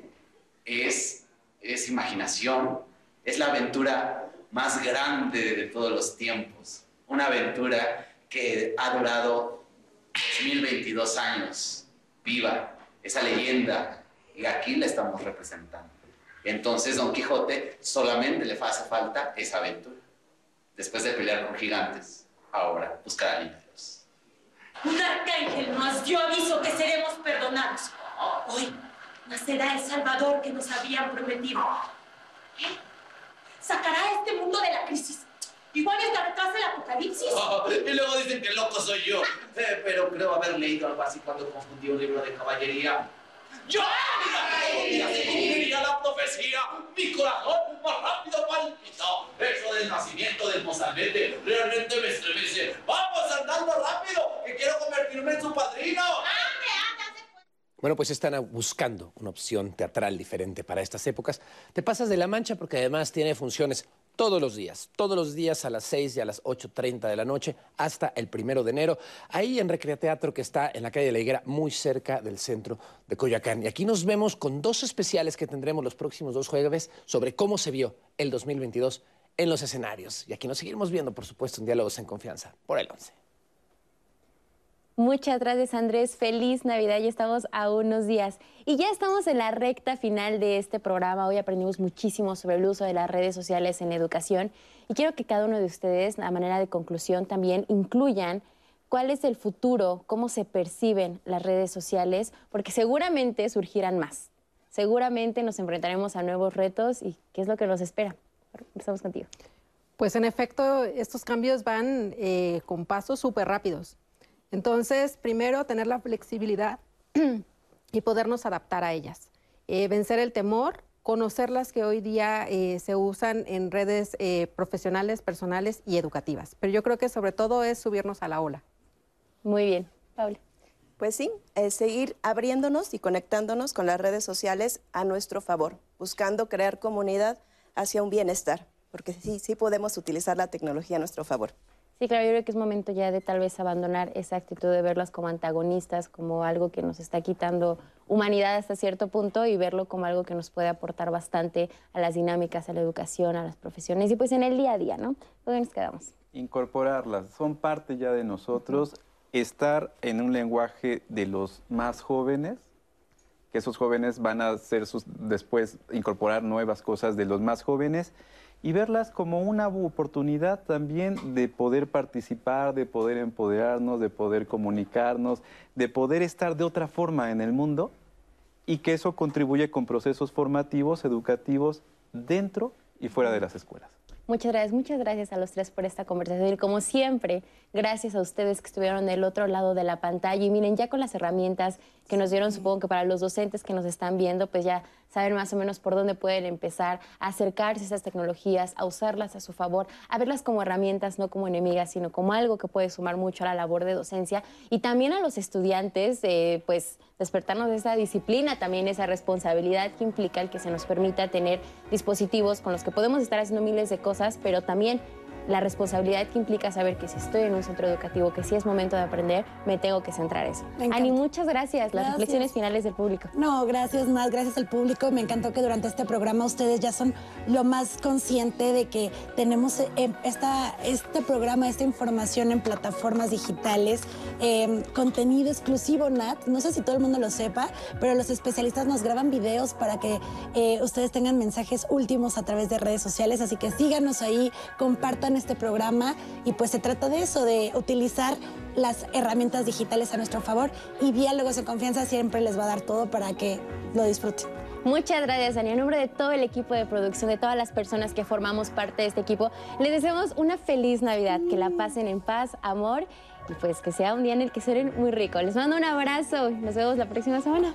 Speaker 19: Es, es imaginación, es la aventura más grande de todos los tiempos. Una aventura que ha durado 2022 años, viva, esa leyenda, y aquí la estamos representando. Entonces, Don Quijote solamente le hace falta esa aventura. Después de pelear con gigantes, ahora buscar al niño Dios.
Speaker 17: Un arcángel nos dio aviso que seremos perdonados. Hoy nacerá el Salvador que nos habían prometido. ¿Eh? Sacará a este mundo de la crisis. Igual es la detrás del apocalipsis.
Speaker 19: Oh, y luego dicen que loco soy yo. Eh, pero creo haber leído algo así cuando confundí un libro de caballería. ¡Yo! ¡Ya se cumpliría la profecía! ¡Mi corazón más rápido palpitó! Eso del nacimiento del mozalbete realmente me estremece. ¡Vamos andando rápido! ¡Que quiero convertirme en su padrino!
Speaker 14: Bueno, pues están buscando una opción teatral diferente para estas épocas. Te pasas de la mancha porque además tiene funciones todos los días, todos los días a las 6 y a las 8.30 de la noche hasta el primero de enero, ahí en Recreateatro que está en la calle de la Higuera, muy cerca del centro de Coyoacán. Y aquí nos vemos con dos especiales que tendremos los próximos dos jueves sobre cómo se vio el 2022 en los escenarios. Y aquí nos seguiremos viendo, por supuesto, en Diálogos en Confianza por el 11.
Speaker 2: Muchas gracias Andrés, feliz Navidad, ya estamos a unos días y ya estamos en la recta final de este programa. Hoy aprendimos muchísimo sobre el uso de las redes sociales en educación y quiero que cada uno de ustedes, a manera de conclusión, también incluyan cuál es el futuro, cómo se perciben las redes sociales, porque seguramente surgirán más. Seguramente nos enfrentaremos a nuevos retos y qué es lo que nos espera. Estamos contigo.
Speaker 6: Pues en efecto, estos cambios van eh, con pasos súper rápidos. Entonces, primero, tener la flexibilidad y podernos adaptar a ellas. Eh, vencer el temor, conocer las que hoy día eh, se usan en redes eh, profesionales, personales y educativas. Pero yo creo que sobre todo es subirnos a la ola.
Speaker 2: Muy bien. Paula.
Speaker 4: Pues sí, es seguir abriéndonos y conectándonos con las redes sociales a nuestro favor, buscando crear comunidad hacia un bienestar, porque sí, sí podemos utilizar la tecnología a nuestro favor.
Speaker 2: Sí, claro, yo creo que es momento ya de tal vez abandonar esa actitud de verlas como antagonistas, como algo que nos está quitando humanidad hasta cierto punto y verlo como algo que nos puede aportar bastante a las dinámicas, a la educación, a las profesiones y pues en el día a día, ¿no? ¿Dónde nos quedamos?
Speaker 5: Incorporarlas, son parte ya de nosotros, estar en un lenguaje de los más jóvenes, que esos jóvenes van a ser sus, después incorporar nuevas cosas de los más jóvenes y verlas como una oportunidad también de poder participar, de poder empoderarnos, de poder comunicarnos, de poder estar de otra forma en el mundo y que eso contribuye con procesos formativos, educativos, dentro y fuera de las escuelas.
Speaker 2: Muchas gracias, muchas gracias a los tres por esta conversación. Y como siempre, gracias a ustedes que estuvieron del otro lado de la pantalla. Y miren, ya con las herramientas que nos dieron, supongo que para los docentes que nos están viendo, pues ya saben más o menos por dónde pueden empezar a acercarse a esas tecnologías, a usarlas a su favor, a verlas como herramientas, no como enemigas, sino como algo que puede sumar mucho a la labor de docencia. Y también a los estudiantes, pues despertarnos de esa disciplina, también esa responsabilidad que implica el que se nos permita tener dispositivos con los que podemos estar haciendo miles de cosas, pero también la responsabilidad que implica saber que si estoy en un centro educativo, que si es momento de aprender, me tengo que centrar en eso. Ani, muchas gracias. Las reflexiones finales del público.
Speaker 3: No, gracias más, gracias al público. Me encantó que durante este programa ustedes ya son lo más consciente de que tenemos eh, esta, este programa, esta información en plataformas digitales, eh, contenido exclusivo, Nat. No sé si todo el mundo lo sepa, pero los especialistas nos graban videos para que eh, ustedes tengan mensajes últimos a través de redes sociales. Así que síganos ahí, compartan este programa y pues se trata de eso, de utilizar las herramientas digitales a nuestro favor y diálogos en confianza siempre les va a dar todo para que lo disfruten.
Speaker 2: Muchas gracias, Dani. En nombre de todo el equipo de producción, de todas las personas que formamos parte de este equipo, les deseamos una feliz Navidad, que la pasen en paz, amor y pues que sea un día en el que serán muy rico. Les mando un abrazo. Nos vemos la próxima semana.